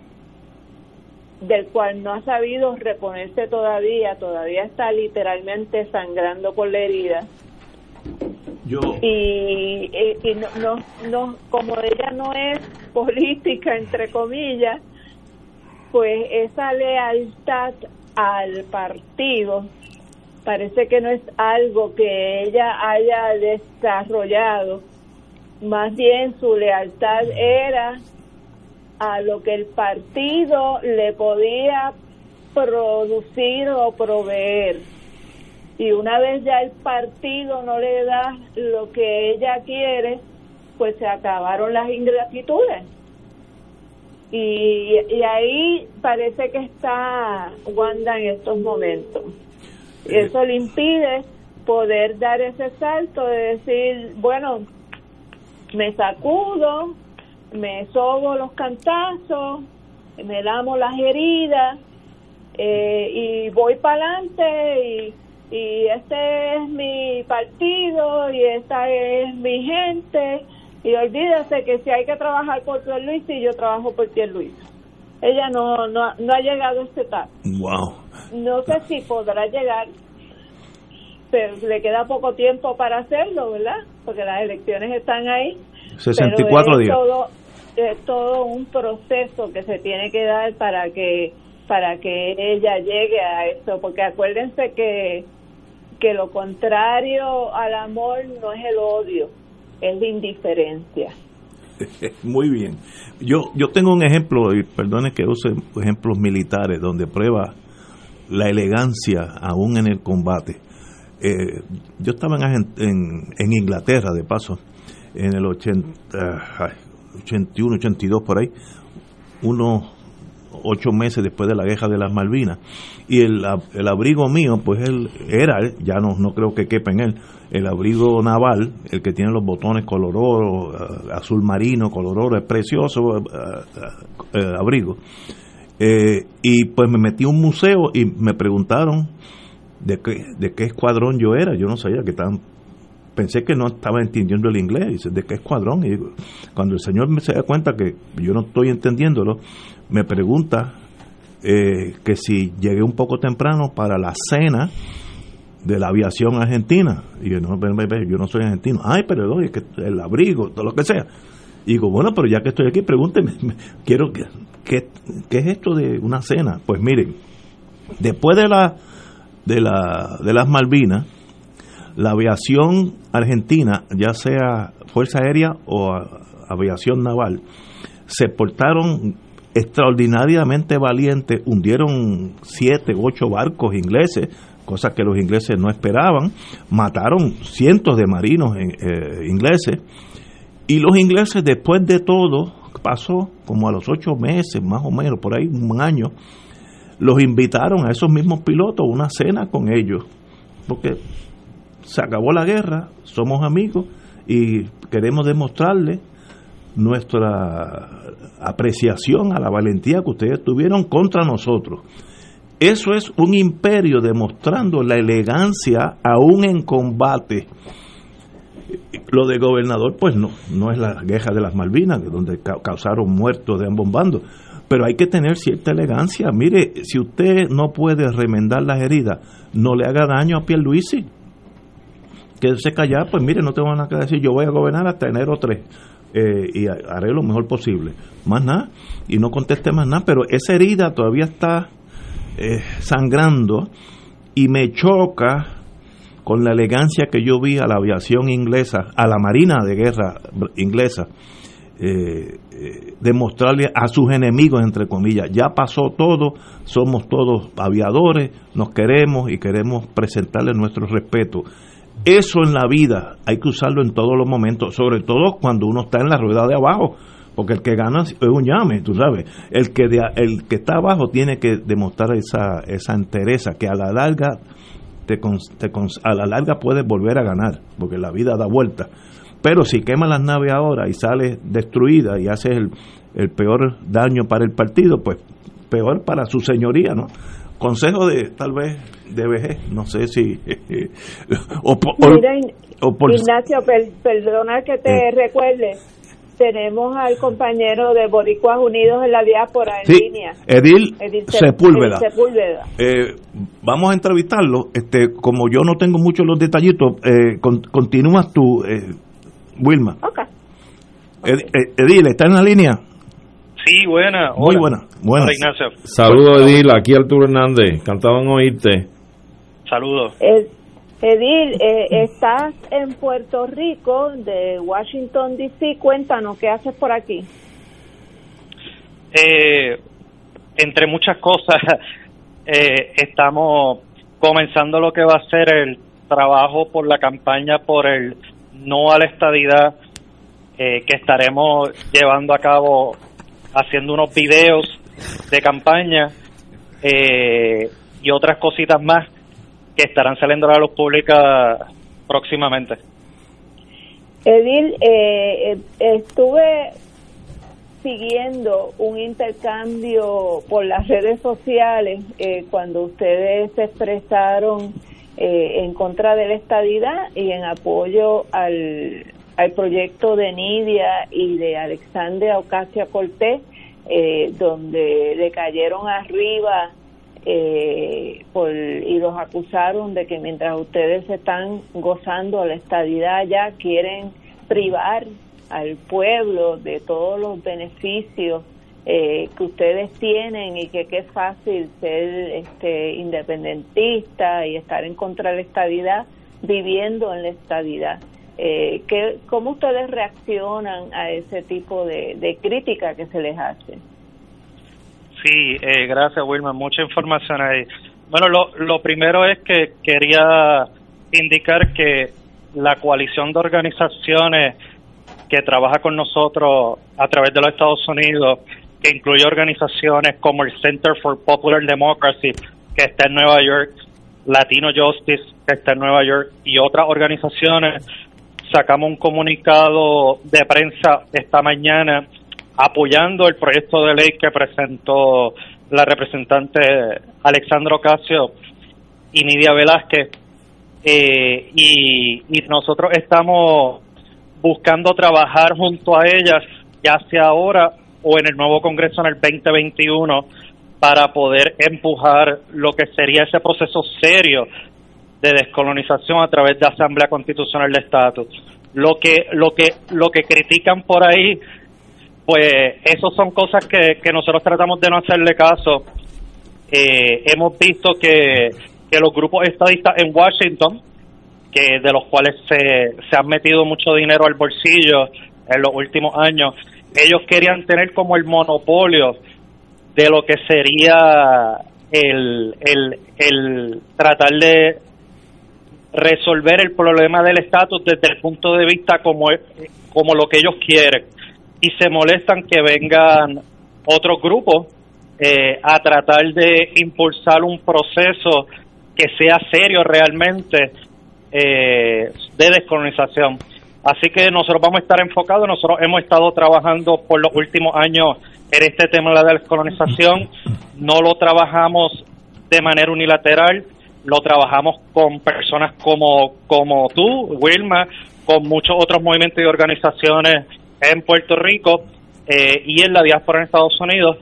del cual no ha sabido reponerse todavía, todavía está literalmente sangrando por la herida. Yo... Y, y no, no, no, como ella no es política, entre comillas, pues esa lealtad al partido parece que no es algo que ella haya desarrollado, más bien su lealtad era a lo que el partido le podía producir o proveer. Y una vez ya el partido no le da lo que ella quiere, pues se acabaron las ingratitudes. Y, y ahí parece que está Wanda en estos momentos. Eso le impide poder dar ese salto de decir, bueno, me sacudo, me sobo los cantazos, me lamo las heridas eh, y voy para adelante y, y este es mi partido y esta es mi gente y olvídese que si hay que trabajar por Luis y yo trabajo por Luis. Ella no, no, no ha llegado a esta etapa. Wow. No sé si podrá llegar, pero le queda poco tiempo para hacerlo, ¿verdad? Porque las elecciones están ahí. 64 días. Todo, es todo un proceso que se tiene que dar para que para que ella llegue a eso, porque acuérdense que que lo contrario al amor no es el odio, es la indiferencia. Muy bien. Yo yo tengo un ejemplo, y perdone que use ejemplos militares, donde prueba la elegancia aún en el combate. Eh, yo estaba en, Inglaterra, de paso, en el 80, 81, 82, por ahí, unos ocho meses después de la guerra de las Malvinas. Y el, el abrigo mío, pues él era, ya no, no creo que quepa en él, el abrigo naval, el que tiene los botones color oro, azul marino, color oro, es precioso abrigo. Eh, y pues me metí a un museo y me preguntaron de qué, de qué escuadrón yo era. Yo no sabía que estaban. Pensé que no estaba entendiendo el inglés. Dice, ¿de qué escuadrón? Y cuando el señor se da cuenta que yo no estoy entendiéndolo, me pregunta eh, que si llegué un poco temprano para la cena de la aviación argentina. Y yo no, yo no soy argentino. Ay, pero es que el abrigo, todo lo que sea. Y digo, bueno, pero ya que estoy aquí, pregúnteme, quiero que ¿Qué, es esto de una cena? Pues miren, después de la de la de las Malvinas, la aviación argentina, ya sea fuerza aérea o aviación naval, se portaron extraordinariamente valientes, hundieron siete, ocho barcos ingleses, cosas que los ingleses no esperaban, mataron cientos de marinos eh, ingleses, y los ingleses después de todo pasó como a los ocho meses, más o menos, por ahí un año, los invitaron a esos mismos pilotos a una cena con ellos, porque se acabó la guerra, somos amigos y queremos demostrarle nuestra apreciación a la valentía que ustedes tuvieron contra nosotros. Eso es un imperio demostrando la elegancia aún en combate lo de gobernador, pues no, no es la guerra de las Malvinas, donde causaron muertos de ambos bandos, pero hay que tener cierta elegancia. Mire, si usted no puede remendar las heridas, no le haga daño a Pierluisi. Quédese callado, pues mire, no te van a decir, yo voy a gobernar hasta enero 3 eh, y haré lo mejor posible. Más nada, y no conteste más nada, pero esa herida todavía está eh, sangrando y me choca con la elegancia que yo vi a la aviación inglesa, a la marina de guerra inglesa, eh, demostrarle a sus enemigos, entre comillas, ya pasó todo, somos todos aviadores, nos queremos y queremos presentarle nuestro respeto. Eso en la vida hay que usarlo en todos los momentos, sobre todo cuando uno está en la rueda de abajo, porque el que gana es un llame, tú sabes. El que, el que está abajo tiene que demostrar esa, esa entereza que a la larga te, a la larga puedes volver a ganar, porque la vida da vuelta pero si quema las naves ahora y sale destruida y hace el, el peor daño para el partido, pues peor para su señoría, ¿no? Consejo de tal vez de vejez, no sé si... o, Ignacio, perdona que te eh. recuerde, tenemos al compañero de Boricuas Unidos en la diáspora en línea. Edil, Sepúlveda. Eh, vamos a entrevistarlo. Este, como yo no tengo muchos los detallitos, eh, continúas tú. Eh, Wilma. Ok. Edil, ¿está en la línea? Sí, buena. Muy buena. buena. Ignacio. Saludos, Edil. Aquí Arturo Hernández. Encantado en oírte. Saludos. Edil, eh, estás en Puerto Rico, de Washington, D.C. Cuéntanos, ¿qué haces por aquí? Eh, entre muchas cosas, eh, estamos comenzando lo que va a ser el trabajo por la campaña por el no a la estadidad, eh, que estaremos llevando a cabo haciendo unos videos de campaña eh, y otras cositas más que estarán saliendo a la luz pública próximamente. Edil, eh, estuve siguiendo un intercambio por las redes sociales cuando ustedes se expresaron eh, en contra de la estadidad y en apoyo al, al proyecto de Nidia y de Alexandria Ocasio Cortés, eh, donde le cayeron arriba eh, por, y los acusaron de que mientras ustedes están gozando la estadidad ya quieren privar al pueblo de todos los beneficios eh, que ustedes tienen y que, es fácil ser este, independentista y estar en contra de la estabilidad viviendo en la estabilidad. Eh, ¿Cómo ustedes reaccionan a ese tipo de, crítica que se les hace? Sí, eh, gracias Wilma, mucha información ahí. Bueno, lo, lo primero es que quería indicar que la coalición de organizaciones que trabaja con nosotros a través de los Estados Unidos que incluye organizaciones como el Center for Popular Democracy, que está en Nueva York, Latino Justice, que está en Nueva York, y otras organizaciones, sacamos un comunicado de prensa esta mañana apoyando el proyecto de ley que presentó la representante Alexandro Ocasio y Nidia Velázquez. Eh, y nosotros estamos buscando trabajar junto a ellas, ya sea ahora o en el nuevo Congreso en el 2021 para poder empujar lo que sería ese proceso serio de descolonización a través de Asamblea Constitucional de Estatus. Lo que lo que lo que critican por ahí pues eso son cosas que, que nosotros tratamos de no hacerle caso. Eh, hemos visto que, que los grupos estadistas en Washington, que de los cuales se, se han metido mucho dinero al bolsillo en los últimos años, ellos querían tener como el monopolio de lo que sería el, el, el tratar de resolver el problema del estatus desde el punto de vista como, como lo que ellos quieren y se molestan que vengan otros grupos eh, a tratar de impulsar un proceso que sea serio realmente eh, de descolonización. Así que nosotros vamos a estar enfocados, nosotros hemos estado trabajando por los últimos años en este tema de la descolonización, no lo trabajamos de manera unilateral, lo trabajamos con personas como, como tú, Wilma, con muchos otros movimientos y organizaciones en Puerto Rico eh, y en la diáspora en Estados Unidos,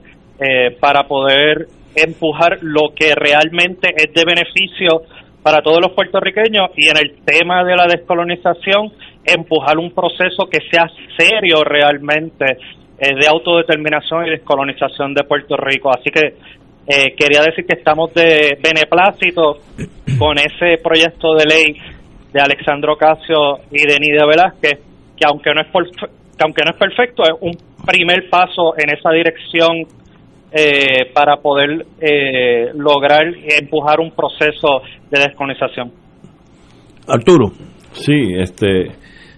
para poder empujar lo que realmente es de beneficio para todos los puertorriqueños y en el tema de la descolonización empujar un proceso que sea serio realmente eh, de autodeterminación y descolonización de Puerto Rico. Así que eh, quería decir que estamos de beneplácito con ese proyecto de ley de Alexandro Casio y de Nidia Velázquez, que aunque no es que aunque no es perfecto, es un primer paso en esa dirección eh, para poder eh, lograr empujar un proceso de descolonización. Arturo. Sí, este,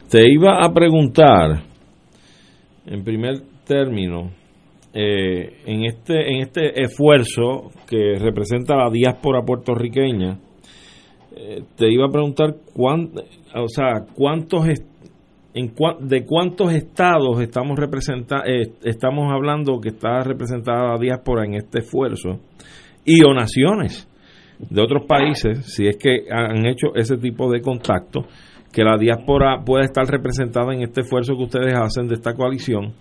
te iba a preguntar, en primer término, eh, en este en este esfuerzo que representa la diáspora puertorriqueña, te iba a preguntar cuán, o sea, cuántos en de cuántos estados estamos representa eh, estamos hablando que está representada la diáspora en este esfuerzo y o naciones de otros países si es que han hecho ese tipo de contacto que la diáspora pueda estar representada en este esfuerzo que ustedes hacen de esta coalición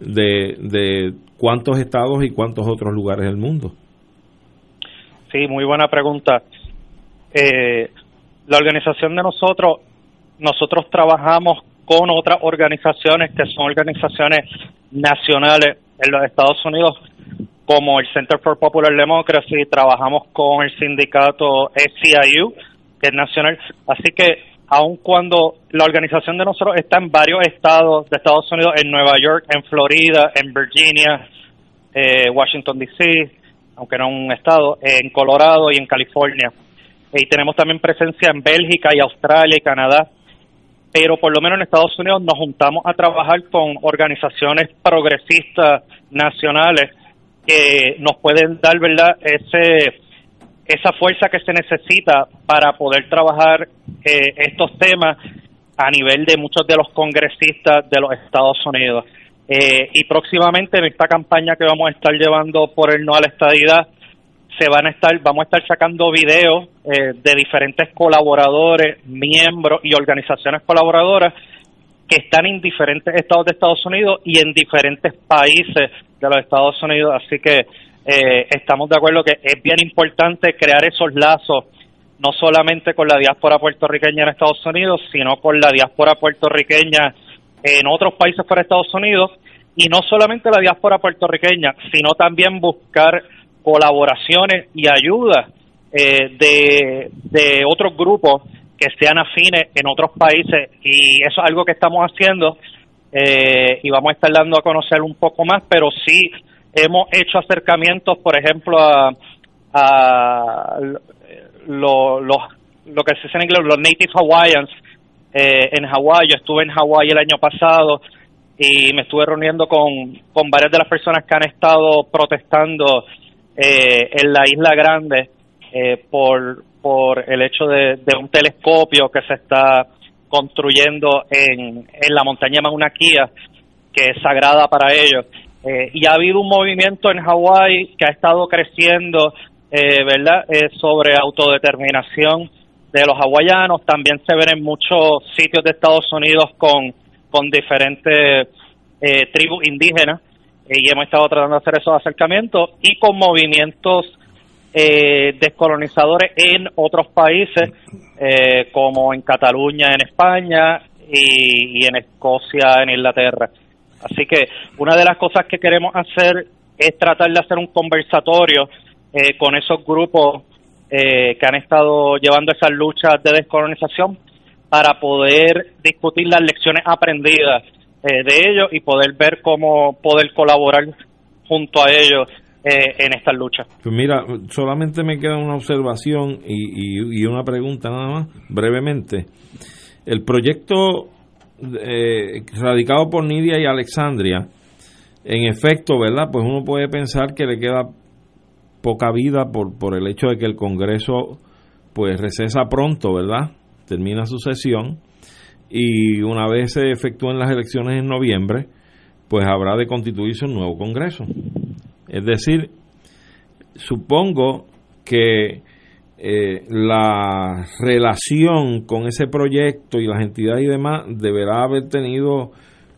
de, de cuántos estados y cuántos otros lugares del mundo sí muy buena pregunta eh, la organización de nosotros nosotros trabajamos con otras organizaciones que son organizaciones nacionales en los Estados Unidos, como el Center for Popular Democracy, trabajamos con el sindicato SCIU, que es nacional. Así que, aun cuando la organización de nosotros está en varios estados de Estados Unidos, en Nueva York, en Florida, en Virginia, eh, Washington, D.C., aunque no un estado, en Colorado y en California. Y tenemos también presencia en Bélgica y Australia y Canadá pero por lo menos en Estados Unidos nos juntamos a trabajar con organizaciones progresistas nacionales que nos pueden dar, ¿verdad?, ese esa fuerza que se necesita para poder trabajar eh, estos temas a nivel de muchos de los congresistas de los Estados Unidos. Eh, y próximamente en esta campaña que vamos a estar llevando por el no a la estadidad, se van a estar, vamos a estar sacando videos eh, de diferentes colaboradores, miembros y organizaciones colaboradoras que están en diferentes estados de Estados Unidos y en diferentes países de los Estados Unidos. Así que eh, estamos de acuerdo que es bien importante crear esos lazos, no solamente con la diáspora puertorriqueña en Estados Unidos, sino con la diáspora puertorriqueña en otros países de Estados Unidos. Y no solamente la diáspora puertorriqueña, sino también buscar colaboraciones y ayuda eh, de, de otros grupos que sean afines en otros países y eso es algo que estamos haciendo eh, y vamos a estar dando a conocer un poco más, pero sí hemos hecho acercamientos, por ejemplo, a, a lo, lo, que se dice en inglés, los Native Hawaiians eh, en Hawái. Yo estuve en Hawái el año pasado y me estuve reuniendo con, con varias de las personas que han estado protestando eh, en la Isla Grande eh, por, por el hecho de, un telescopio que se está construyendo en, en la montaña Mauna que es sagrada para ellos. Y ha habido un movimiento en Hawái que ha estado creciendo, ¿verdad?, sobre autodeterminación de los hawaianos. También se ven en muchos sitios de Estados Unidos con, con diferentes tribus indígenas y hemos estado tratando de hacer esos acercamientos y con movimientos eh, descolonizadores en otros países, eh, como en Cataluña, en España y, en Escocia, en Inglaterra. Así que una de las cosas que queremos hacer es tratar de hacer un conversatorio eh, con esos grupos que han estado llevando esas luchas de descolonización para poder discutir las lecciones aprendidas eh, de ellos y poder ver cómo poder colaborar junto a ellos eh, en esta lucha. Pues mira, solamente me queda una observación y, y, una pregunta nada más, brevemente. El proyecto eh, radicado por Nidia y Alexandria, en efecto, ¿verdad? Pues uno puede pensar que le queda poca vida por, por el hecho de que el Congreso pues recesa pronto, ¿verdad? Termina su sesión y una vez se efectúen las elecciones en noviembre, pues habrá de constituirse un nuevo Congreso. Es decir, supongo que eh, la relación con ese proyecto y las entidades y demás deberá haber tenido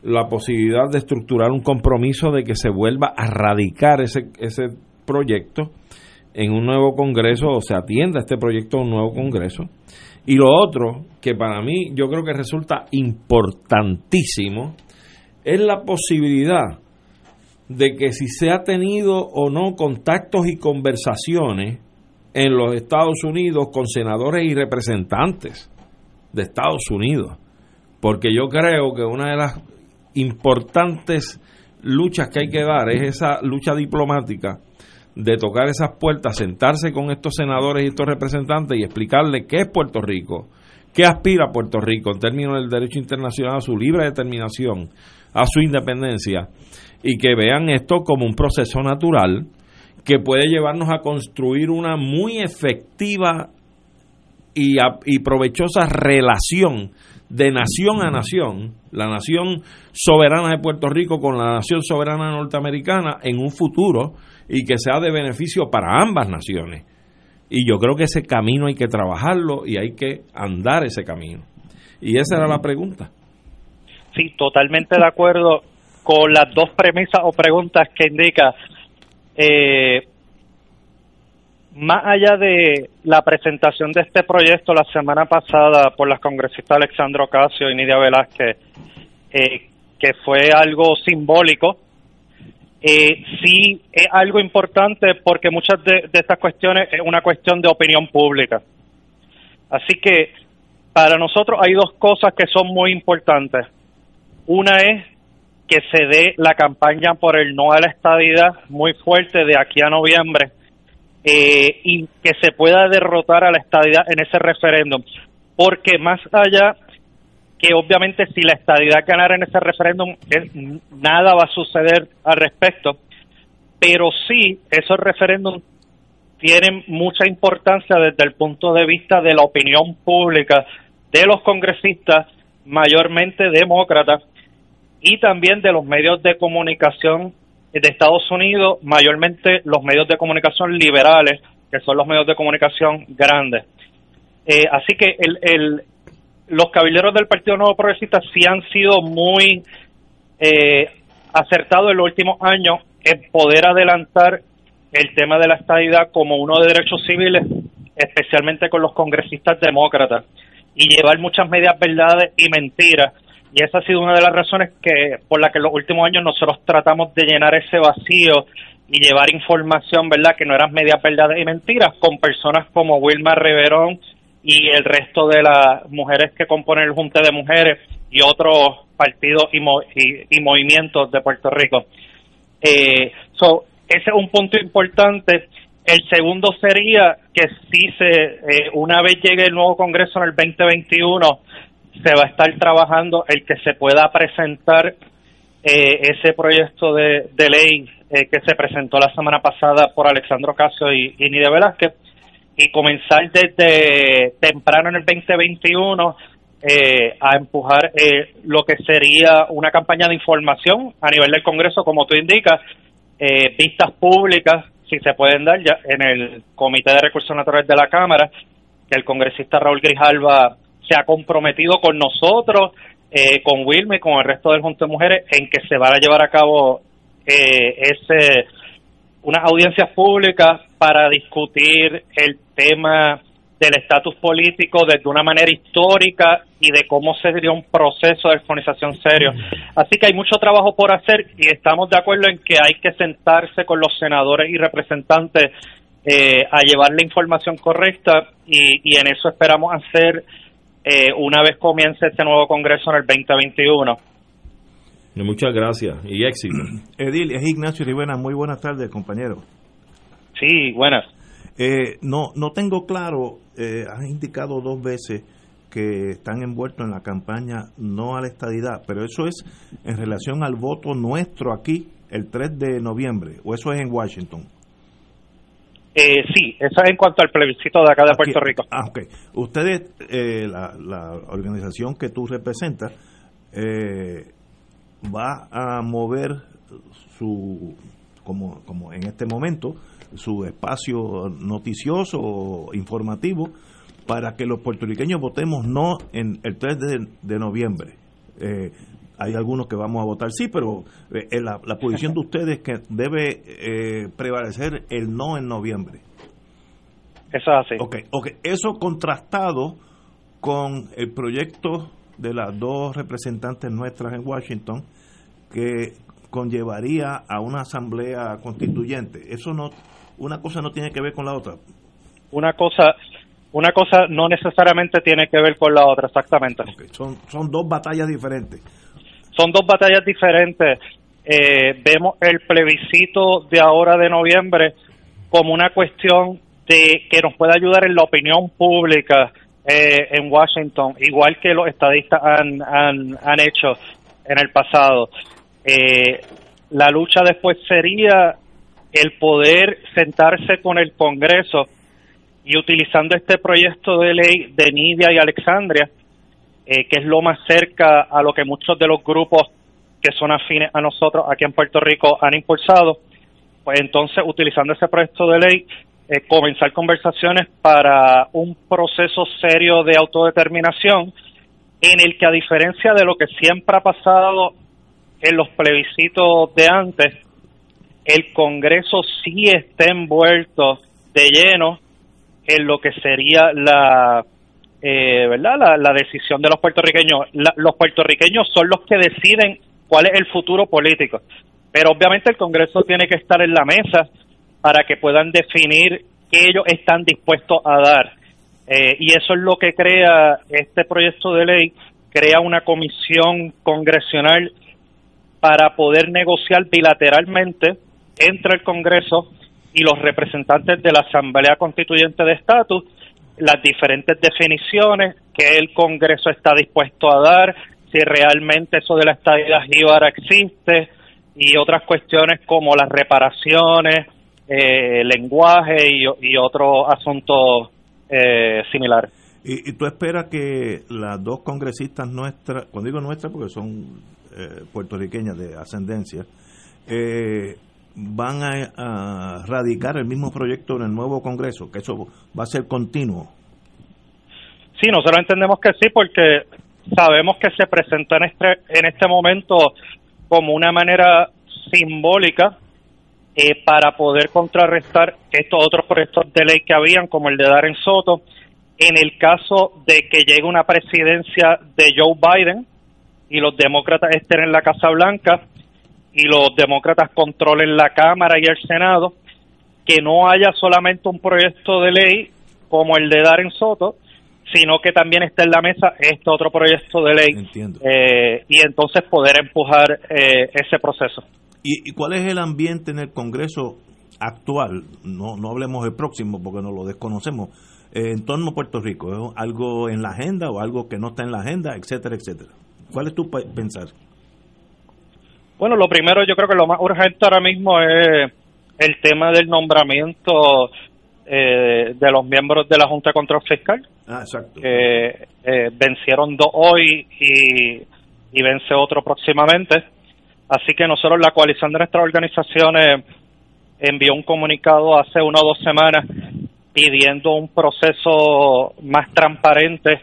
la posibilidad de estructurar un compromiso de que se vuelva a radicar ese, ese proyecto en un nuevo Congreso o se atienda este proyecto a un nuevo Congreso. Y lo otro, que para mí yo creo que resulta importantísimo, es la posibilidad de que si se ha tenido o no contactos y conversaciones en los Estados Unidos con senadores y representantes de Estados Unidos. Porque yo creo que una de las importantes luchas que hay que dar es esa lucha diplomática de tocar esas puertas, sentarse con estos senadores y estos representantes y explicarles qué es Puerto Rico, qué aspira Puerto Rico en términos del derecho internacional a su libre determinación, a su independencia, y que vean esto como un proceso natural que puede llevarnos a construir una muy efectiva y, y provechosa relación de nación a nación, la nación soberana de Puerto Rico con la nación soberana norteamericana en un futuro y que sea de beneficio para ambas naciones. Y yo creo que ese camino hay que trabajarlo y hay que andar ese camino. Y esa era la pregunta. Sí, totalmente de acuerdo con las dos premisas o preguntas que indica. Eh, más allá de la presentación de este proyecto la semana pasada por las congresistas Alexandro Casio y Nidia Velázquez, eh, que fue algo simbólico, eh, sí es algo importante porque muchas de, estas cuestiones es una cuestión de opinión pública. Así que para nosotros hay dos cosas que son muy importantes. Una es que se dé la campaña por el no a la estadidad muy fuerte de aquí a noviembre eh, y que se pueda derrotar a la estadidad en ese referéndum. Porque más allá que obviamente si la estadidad ganara en ese referéndum, nada va a suceder al respecto, pero sí esos referéndums tienen mucha importancia desde el punto de vista de la opinión pública de los congresistas, mayormente demócratas, y también de los medios de comunicación de Estados Unidos, mayormente los medios de comunicación liberales, que son los medios de comunicación grandes. Eh, así que el, los caballeros del Partido Nuevo Progresista sí han sido muy eh, acertados en los últimos años en poder adelantar el tema de la estadidad como uno de derechos civiles, especialmente con los congresistas demócratas, y llevar muchas medias verdades y mentiras y esa ha sido una de las razones que por la que en los últimos años nosotros tratamos de llenar ese vacío y llevar información, ¿verdad?, que no eran medias verdades y mentiras, con personas como Wilma Reverón y el resto de las mujeres que componen el Junte de Mujeres y otros partidos y, y, movimientos de Puerto Rico. Eh, so, ese es un punto importante. El segundo sería que si se, eh, una vez llegue el nuevo Congreso en el 2021, se va a estar trabajando el que se pueda presentar eh, ese proyecto de, ley eh, que se presentó la semana pasada por Alexandro Casio y, y Nidia Velázquez y comenzar desde temprano en el 2021 eh, a empujar lo que sería una campaña de información a nivel del Congreso, como tú indicas, vistas públicas, si se pueden dar ya en el Comité de Recursos Naturales de la Cámara, que el congresista Raúl Grijalva se ha comprometido con nosotros, eh, con Wilme, con el resto del Junto de Mujeres, en que se van a llevar a cabo eh, ese, unas audiencias públicas para discutir el tema del estatus político desde una manera histórica y de cómo sería un proceso de alfonización serio. Así que hay mucho trabajo por hacer y estamos de acuerdo en que hay que sentarse con los senadores y representantes eh, a llevar la información correcta y, y en eso esperamos hacer eh, una vez comience este nuevo Congreso en el 2021. Muchas gracias y éxito. Edil, es Ignacio Rivera. Muy buenas tardes, compañero. Sí, buenas. Eh, no, no tengo claro, eh, has indicado dos veces que están envueltos en la campaña no a la estadidad, pero eso es en relación al voto nuestro aquí el 3 de noviembre, o eso es en Washington. Eh, sí, eso es en cuanto al plebiscito de acá de Puerto Rico. Ah, ok. Ustedes, eh, la, organización que tú representas, eh, va a mover su, como, como en este momento, su espacio noticioso o informativo para que los puertorriqueños votemos no en el 3 de, noviembre. hay algunos que vamos a votar sí, pero eh, la, posición de ustedes es que debe eh, prevalecer el no en noviembre. Eso es así. Eso contrastado con el proyecto de las dos representantes nuestras en Washington que conllevaría a una asamblea constituyente. Eso no, una cosa no tiene que ver con la otra. Una cosa, una cosa no necesariamente tiene que ver con la otra, exactamente. Son, son dos batallas diferentes. Son dos batallas diferentes. Eh, vemos el plebiscito de ahora de noviembre como una cuestión de que nos puede ayudar en la opinión pública eh, en Washington, igual que los estadistas han, han, han hecho en el pasado. Eh, la lucha después sería el poder sentarse con el Congreso y utilizando este proyecto de ley de Nidia y Alexandria, eh, que es lo más cerca a lo que muchos de los grupos que son afines a nosotros aquí en Puerto Rico han impulsado, pues entonces utilizando ese proyecto de ley, eh, comenzar conversaciones para un proceso serio de autodeterminación en el que a diferencia de lo que siempre ha pasado en los plebiscitos de antes, el Congreso sí está envuelto de lleno en lo que sería la eh, verdad la, decisión de los puertorriqueños. Los puertorriqueños son los que deciden cuál es el futuro político. Pero obviamente el Congreso tiene que estar en la mesa para que puedan definir qué ellos están dispuestos a dar. Eh, y eso es lo que crea este proyecto de ley crea una comisión congresional para poder negociar bilateralmente entre el Congreso y los representantes de la Asamblea Constituyente de Estatus las diferentes definiciones que el Congreso está dispuesto a dar, si realmente eso de la estadía jíbara existe y otras cuestiones como las reparaciones, eh, lenguaje y, y otros asuntos eh, similares. ¿Y, tú esperas que las dos congresistas nuestras, cuando digo nuestras porque son eh, puertorriqueñas de ascendencia, eh, van a, radicar el mismo proyecto en el nuevo Congreso, que eso va a ser continuo. Sí, nosotros entendemos que sí, porque sabemos que se presenta en este, en este momento como una manera simbólica eh, para poder contrarrestar estos otros proyectos de ley que habían, como el de Darren Soto, en el caso de que llegue una presidencia de Joe Biden y los demócratas estén en la Casa Blanca, y los demócratas controlen la Cámara y el Senado, que no haya solamente un proyecto de ley como el de Darren Soto, sino que también esté en la mesa este otro proyecto de ley eh, y entonces poder empujar eh, ese proceso. ¿Y, cuál es el ambiente en el Congreso actual? No, no hablemos del próximo porque no lo desconocemos. Eh, en torno a Puerto Rico, ¿es algo en la agenda o algo que no está en la agenda, etcétera, etcétera? ¿Cuál es tu pensar? Bueno, lo primero, yo creo que lo más urgente ahora mismo es el tema del nombramiento eh, de los miembros de la Junta de Control Fiscal. Ah, exacto. Que eh, vencieron dos hoy y, y vence otro próximamente. Así que nosotros, la coalición de nuestras organizaciones, envió un comunicado hace una o dos semanas pidiendo un proceso más transparente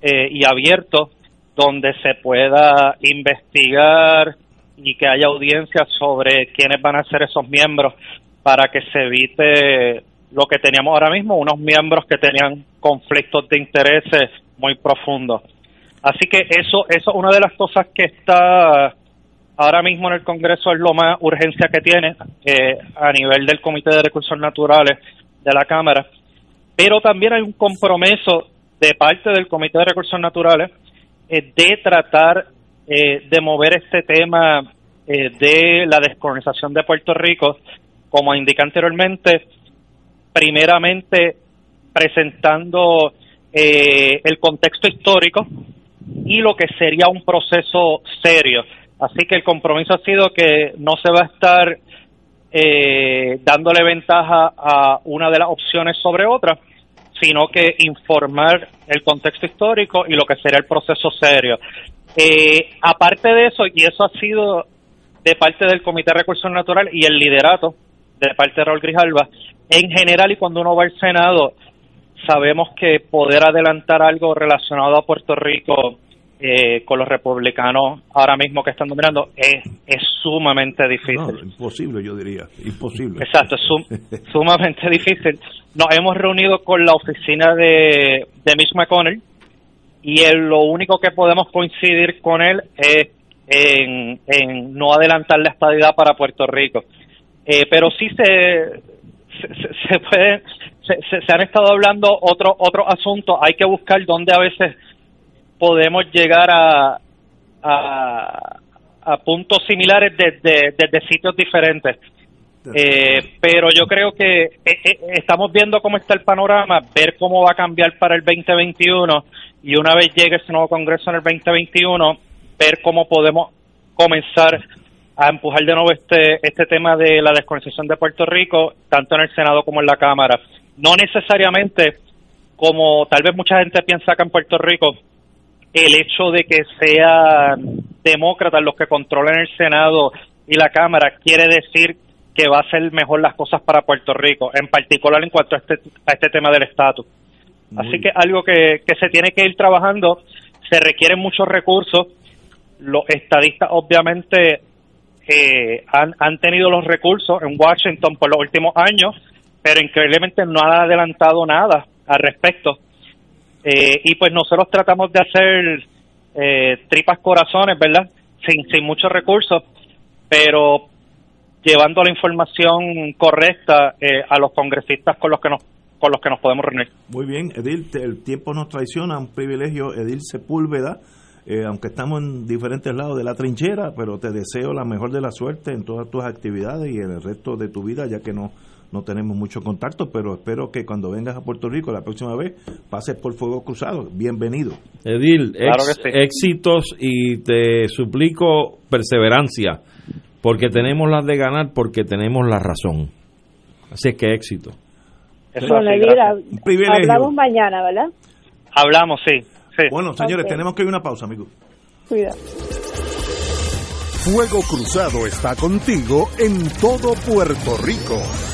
eh, y abierto donde se pueda investigar y que haya audiencia sobre quiénes van a ser esos miembros para que se evite lo que teníamos ahora mismo, unos miembros que tenían conflictos de intereses muy profundos. Así que eso, eso es una de las cosas que está ahora mismo en el Congreso, es lo más urgencia que tiene eh, a nivel del Comité de Recursos Naturales de la Cámara. Pero también hay un compromiso de parte del Comité de Recursos Naturales eh, de tratar eh, de mover este tema eh, de la descolonización de Puerto Rico, como indiqué anteriormente, primeramente presentando eh, el contexto histórico y lo que sería un proceso serio. Así que el compromiso ha sido que no se va a estar dándole ventaja a una de las opciones sobre otra, sino que informar el contexto histórico y lo que sería el proceso serio. Eh, aparte de eso, y eso ha sido de parte del Comité de Recursos Naturales y el liderato de parte de Raúl Grijalva, en general y cuando uno va al Senado, sabemos que poder adelantar algo relacionado a Puerto Rico eh, con los republicanos ahora mismo que están dominando es, es sumamente difícil. imposible, yo diría, imposible. Exacto, es sumamente difícil. Nos hemos reunido con la oficina de, de Mitch McConnell y lo único que podemos coincidir con él es en, en no adelantar la estadidad para Puerto Rico. Eh, pero sí se, se, puede, se, se, han estado hablando otros otro asuntos, hay que buscar dónde a veces podemos llegar a, a, a puntos similares desde, desde sitios diferentes. Eh, pero yo creo que eh, eh, estamos viendo cómo está el panorama, ver cómo va a cambiar para el 2021 y una vez llegue ese nuevo Congreso en el 2021, ver cómo podemos comenzar a empujar de nuevo este, este tema de la descolonización de Puerto Rico, tanto en el Senado como en la Cámara. No necesariamente, como tal vez mucha gente piensa acá en Puerto Rico, el hecho de que sean demócratas los que controlen el Senado y la Cámara quiere decir que va a ser mejor las cosas para Puerto Rico, en particular en cuanto a este, a este tema del estatus. Así que algo que, que se tiene que ir trabajando, se requieren muchos recursos, los estadistas obviamente eh, han, han tenido los recursos en Washington por los últimos años, pero increíblemente no han adelantado nada al respecto. Eh, y pues nosotros tratamos de hacer eh, tripas corazones, ¿verdad? Sin, sin muchos recursos, pero llevando la información correcta eh, a los congresistas con los que nos con los que nos podemos reunir. Muy bien, Edil, el tiempo nos traiciona, un privilegio, Edil Sepúlveda, eh, aunque estamos en diferentes lados de la trinchera, pero te deseo la mejor de la suerte en todas tus actividades y en el resto de tu vida, ya que no no tenemos mucho contacto, pero espero que cuando vengas a Puerto Rico la próxima vez pases por Fuego Cruzado. Bienvenido. Edil, éxitos y te suplico perseverancia porque tenemos las de ganar, porque tenemos la razón. Así es que éxito. bueno, hablamos mañana, ¿verdad? Hablamos, sí. Bueno, señores, tenemos que ir a una pausa, amigos. Cuidado. Fuego Cruzado está contigo en todo Puerto Rico.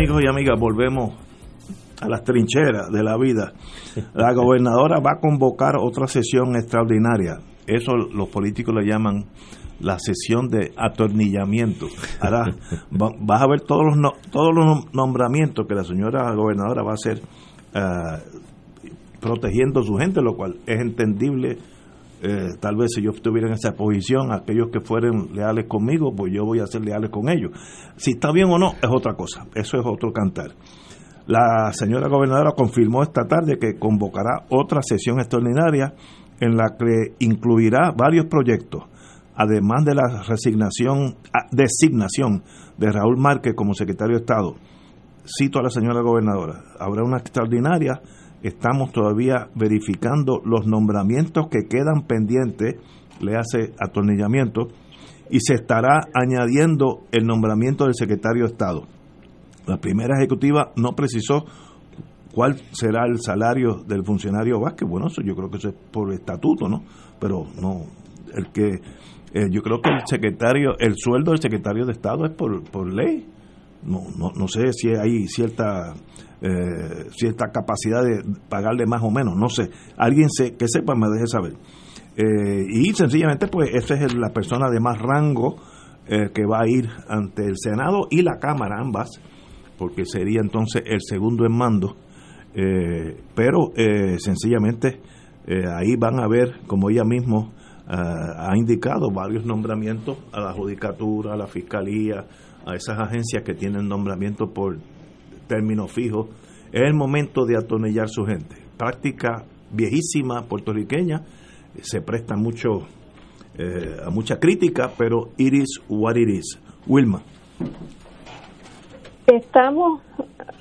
Amigos y amigas, volvemos a las trincheras de la vida. La gobernadora va a convocar otra sesión extraordinaria. Eso los políticos le llaman la sesión de atornillamiento. Ahora vas a ver todos los, todos los nombramientos que la señora gobernadora va a hacer eh, protegiendo a su gente, lo cual es entendible. Eh, tal vez si yo estuviera en esa posición, aquellos que fueren leales conmigo, pues yo voy a ser leales con ellos. Si está bien o no, es otra cosa. Eso es otro cantar. La señora gobernadora confirmó esta tarde que convocará otra sesión extraordinaria en la que incluirá varios proyectos, además de la resignación, ah, designación de Raúl Márquez como secretario de Estado. Cito a la señora gobernadora, habrá una extraordinaria, estamos todavía verificando los nombramientos que quedan pendientes, le hace atornillamiento, y se estará añadiendo el nombramiento del secretario de Estado la primera ejecutiva no precisó cuál será el salario del funcionario Vázquez. Bueno, eso yo creo que eso es por estatuto, ¿no? Pero no, el que eh, yo creo que el secretario, el sueldo del secretario de Estado es por, por ley. No, no, no sé si hay cierta eh, cierta capacidad de pagarle más o menos, no sé. Alguien se, que sepa me deje saber. Eh, y sencillamente, pues, esa es la persona de más rango que va a ir ante el Senado y la Cámara, ambas, porque sería entonces el segundo en mando, eh, pero eh, sencillamente eh, ahí van a ver, como ella mismo ha indicado, varios nombramientos a la judicatura, a la fiscalía, a esas agencias que tienen nombramiento por término fijo. Es el momento de atonellar su gente. Práctica viejísima puertorriqueña, se presta mucho a mucha crítica, pero it is what it is. Wilma. Estamos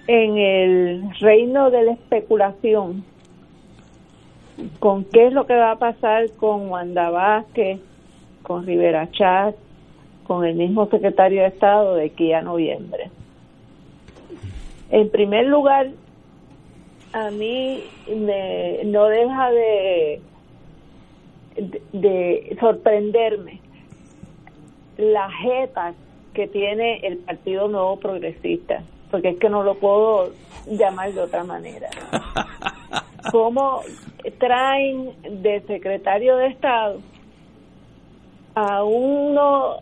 en el reino de la especulación con qué es lo que va a pasar con Wanda Vázquez, con Rivera Chat, con el mismo secretario de Estado de aquí a noviembre. En primer lugar, a mí me, no deja de, de, de sorprenderme la jeta que tiene el Partido Nuevo Progresista, porque es que no lo puedo llamar de otra manera. ¿Cómo traen de secretario de Estado a uno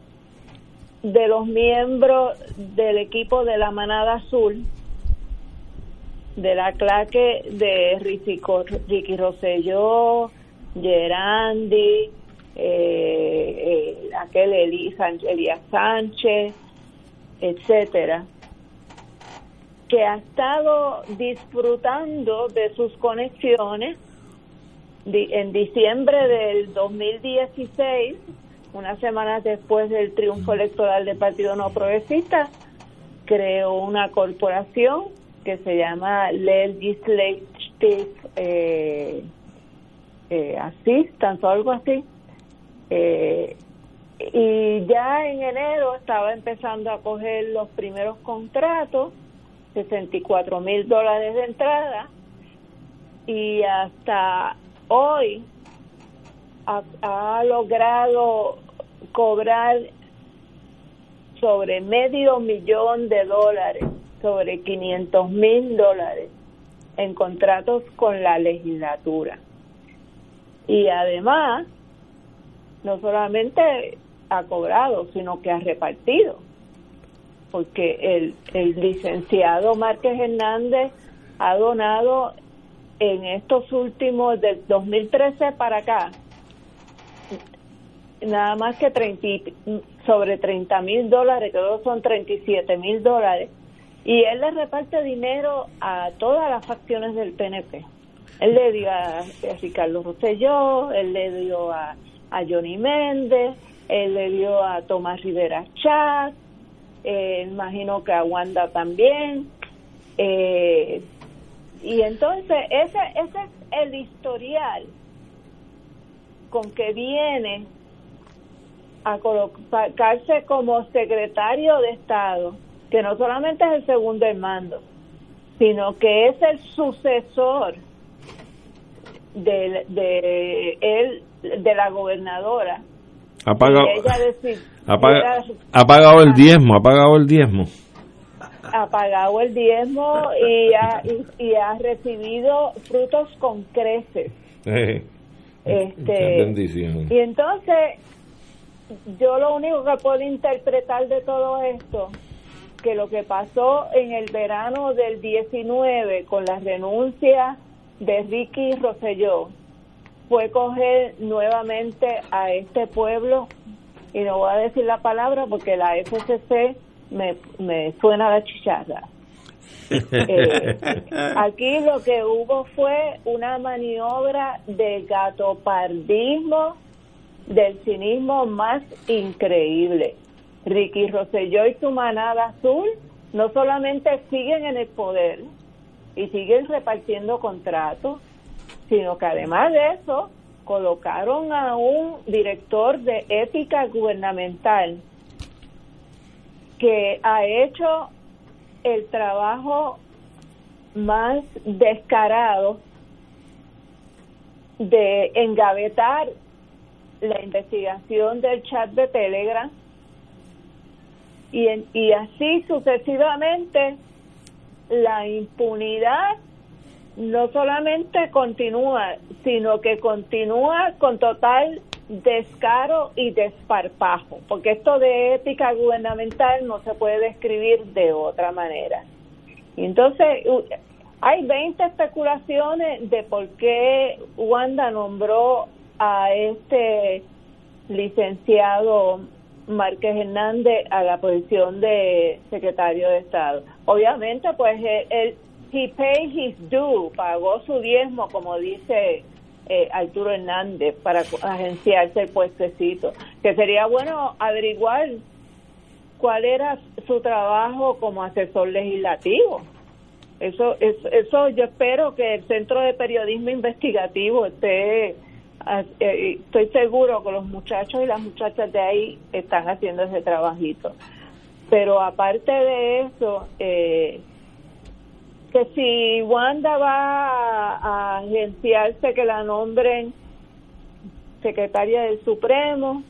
de los miembros del equipo de la Manada Azul, de la claque de Ricky Rosselló, Gerandi, eh, eh, aquel Elías Sánchez, etcétera, que ha estado disfrutando de sus conexiones en diciembre del 2016, unas semanas después del triunfo electoral del Partido No Progresista, creó una corporación que se llama Legislative eh, eh, Assistance o algo así, eh, y ya en enero estaba empezando a coger los primeros contratos, 64 mil dólares de entrada, y hasta hoy ha, logrado cobrar sobre medio millón de dólares, sobre 500 mil dólares en contratos con la legislatura. Y además no solamente ha cobrado, sino que ha repartido, porque el, el licenciado Márquez Hernández ha donado en estos últimos, del 2013 para acá, nada más que 30, sobre 30 mil dólares, creo que son 37 mil dólares, y él le reparte dinero a todas las facciones del PNP. Él le dio a, a Ricardo Rosselló, él le dio a Johnny Méndez, él le dio a Tomás Rivera Chat, eh, imagino que a Wanda también. Eh, y entonces ese, ese es el historial con que viene a colocarse como secretario de Estado, que no solamente es el segundo en mando, sino que es el sucesor de, de él, de la gobernadora. Ha pagado, ella decir, ha, pagado, ha pagado el diezmo, ha pagado el diezmo. Ha pagado el diezmo y ha, y, ha recibido frutos con creces. Eh, este, y entonces, yo lo único que puedo interpretar de todo esto que lo que pasó en el verano del 19 con la renuncia de Ricky Rosselló fue coger nuevamente a este pueblo, y no voy a decir la palabra porque la FCC me, me suena la chicharra. Eh, aquí lo que hubo fue una maniobra de gatopardismo del cinismo más increíble. Ricky Rosselló y su manada azul no solamente siguen en el poder y siguen repartiendo contratos, sino que además de eso colocaron a un director de ética gubernamental que ha hecho el trabajo más descarado de engavetar la investigación del chat de Telegram y, y así sucesivamente la impunidad no solamente continúa, sino que continúa con total descaro y desparpajo, porque esto de ética gubernamental no se puede describir de otra manera. Entonces, hay 20 especulaciones de por qué Wanda nombró a este licenciado Márquez Hernández a la posición de secretario de Estado. Obviamente, pues él, he paid his due, pagó su diezmo, como dice eh, Arturo Hernández, para agenciarse el puestecito. Que sería bueno averiguar cuál era su trabajo como asesor legislativo. Eso, eso, eso yo espero que el Centro de Periodismo Investigativo esté estoy seguro que los muchachos y las muchachas de ahí están haciendo ese trabajito. Pero aparte de eso, eh, que si Wanda va a, agenciarse que la nombren secretaria del Supremo,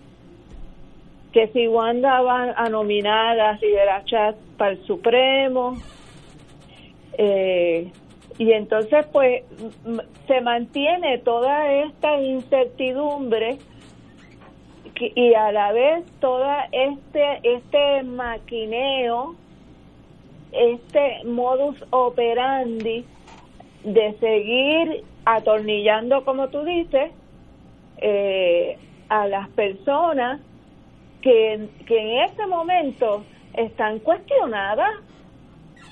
que si Wanda va a nominar a Rivera para el Supremo, eh, y entonces, pues, se mantiene toda esta incertidumbre y a la vez toda este este maquineo, este modus operandi de seguir atornillando, como tú dices, eh, a las personas que, que en ese momento están cuestionadas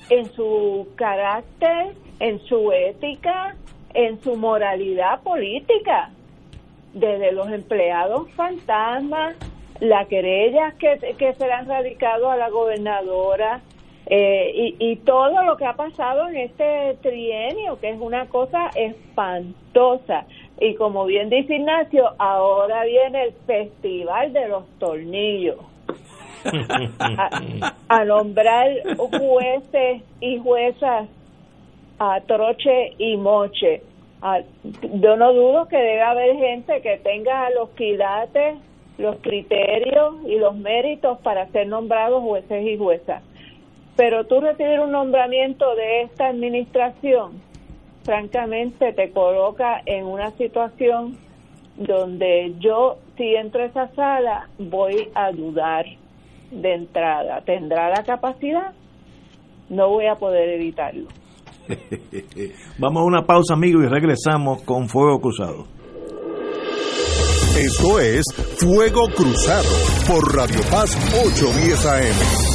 en su carácter en su ética, en su moralidad política, desde los empleados fantasmas, las querellas que, que se le han radicado a la gobernadora eh, y, y todo lo que ha pasado en este trienio, que es una cosa espantosa. Y como bien dice Ignacio, ahora viene el Festival de los Tornillos. a, nombrar jueces y juezas a troche y moche. yo no dudo que debe haber gente que tenga los quilates, los criterios y los méritos para ser nombrados jueces y juezas. Pero tú recibir un nombramiento de esta administración, francamente te coloca en una situación donde yo, si entro a esa sala, voy a dudar de entrada. ¿Tendrá la capacidad? No voy a poder evitarlo. Vamos a una pausa, amigos, y regresamos con Fuego Cruzado. Esto es Fuego Cruzado por Radio Paz 810 AM.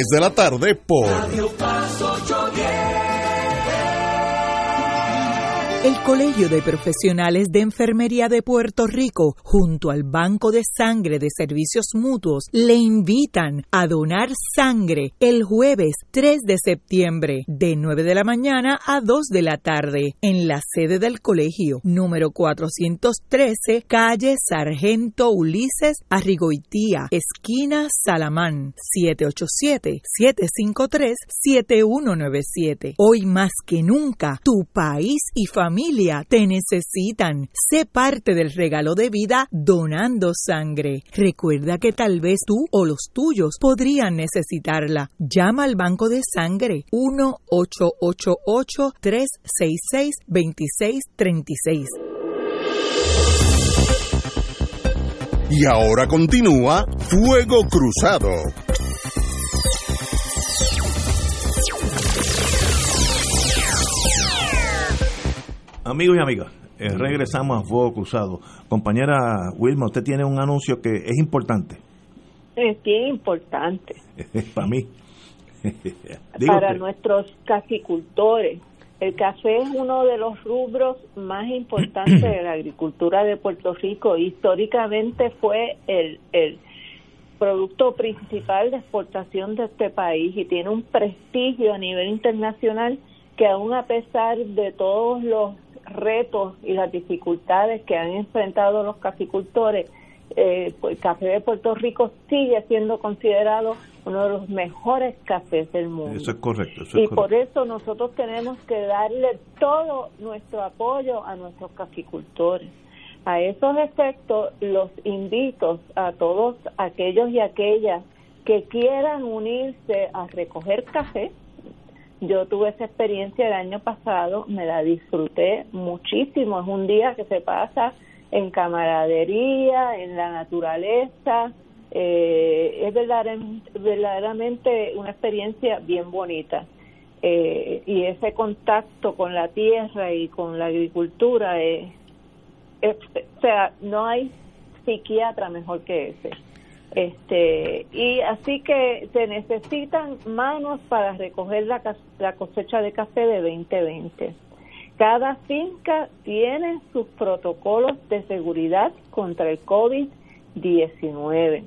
de la tarde por El Colegio de Profesionales de Enfermería de Puerto Rico, junto al Banco de Sangre de Servicios Mutuos, le invitan a donar sangre el jueves 3 de septiembre, de 9 de la mañana a 2 de la tarde, en la sede del colegio, número 413, calle Sargento Ulises Arrigoitía, esquina Salamán, 787-753-7197. Hoy más que nunca, tu país y familia familia te necesitan. Sé parte del regalo de vida donando sangre. Recuerda que tal vez tú o los tuyos podrían necesitarla. Llama al Banco de Sangre 1-888-366-2636. Y ahora continúa Fuego Cruzado. Amigos y amigas, eh, regresamos a Fuego Cruzado. Compañera Wilma, usted tiene un anuncio que es importante. Es bien importante. Para mí. Para nuestros caficultores. El café es uno de los rubros más importantes de la agricultura de Puerto Rico. Históricamente fue el, el producto principal de exportación de este país y tiene un prestigio a nivel internacional que aún a pesar de todos los retos y las dificultades que han enfrentado los caficultores, eh, pues, el café de Puerto Rico sigue siendo considerado uno de los mejores cafés del mundo. Eso es correcto. y por eso nosotros tenemos que darle todo nuestro apoyo a nuestros caficultores. A esos efectos, los invito a todos aquellos y aquellas que quieran unirse a recoger café, yo tuve esa experiencia el año pasado, me la disfruté muchísimo. Es un día que se pasa en camaradería, en la naturaleza. Eh, es verdaderamente, una experiencia bien bonita. Eh, y ese contacto con la tierra y con la agricultura, es, o sea, no hay psiquiatra mejor que ese. Este, y así que se necesitan manos para recoger la, la cosecha de café de 2020. Cada finca tiene sus protocolos de seguridad contra el COVID-19.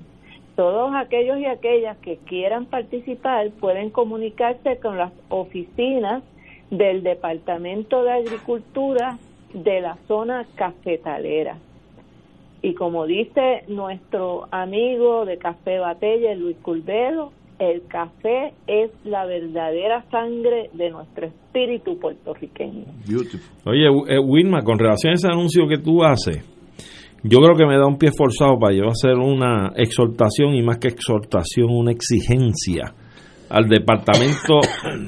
Todos aquellos y aquellas que quieran participar pueden comunicarse con las oficinas del Departamento de Agricultura de la zona cafetalera. Y como dice nuestro amigo de Café Batella, Luis Culvero, el café es la verdadera sangre de nuestro espíritu puertorriqueño. Oye, eh, Wilma, con relación a ese anuncio que tú haces, yo creo que me da un pie forzado para yo hacer una exhortación y más que exhortación, una exigencia al Departamento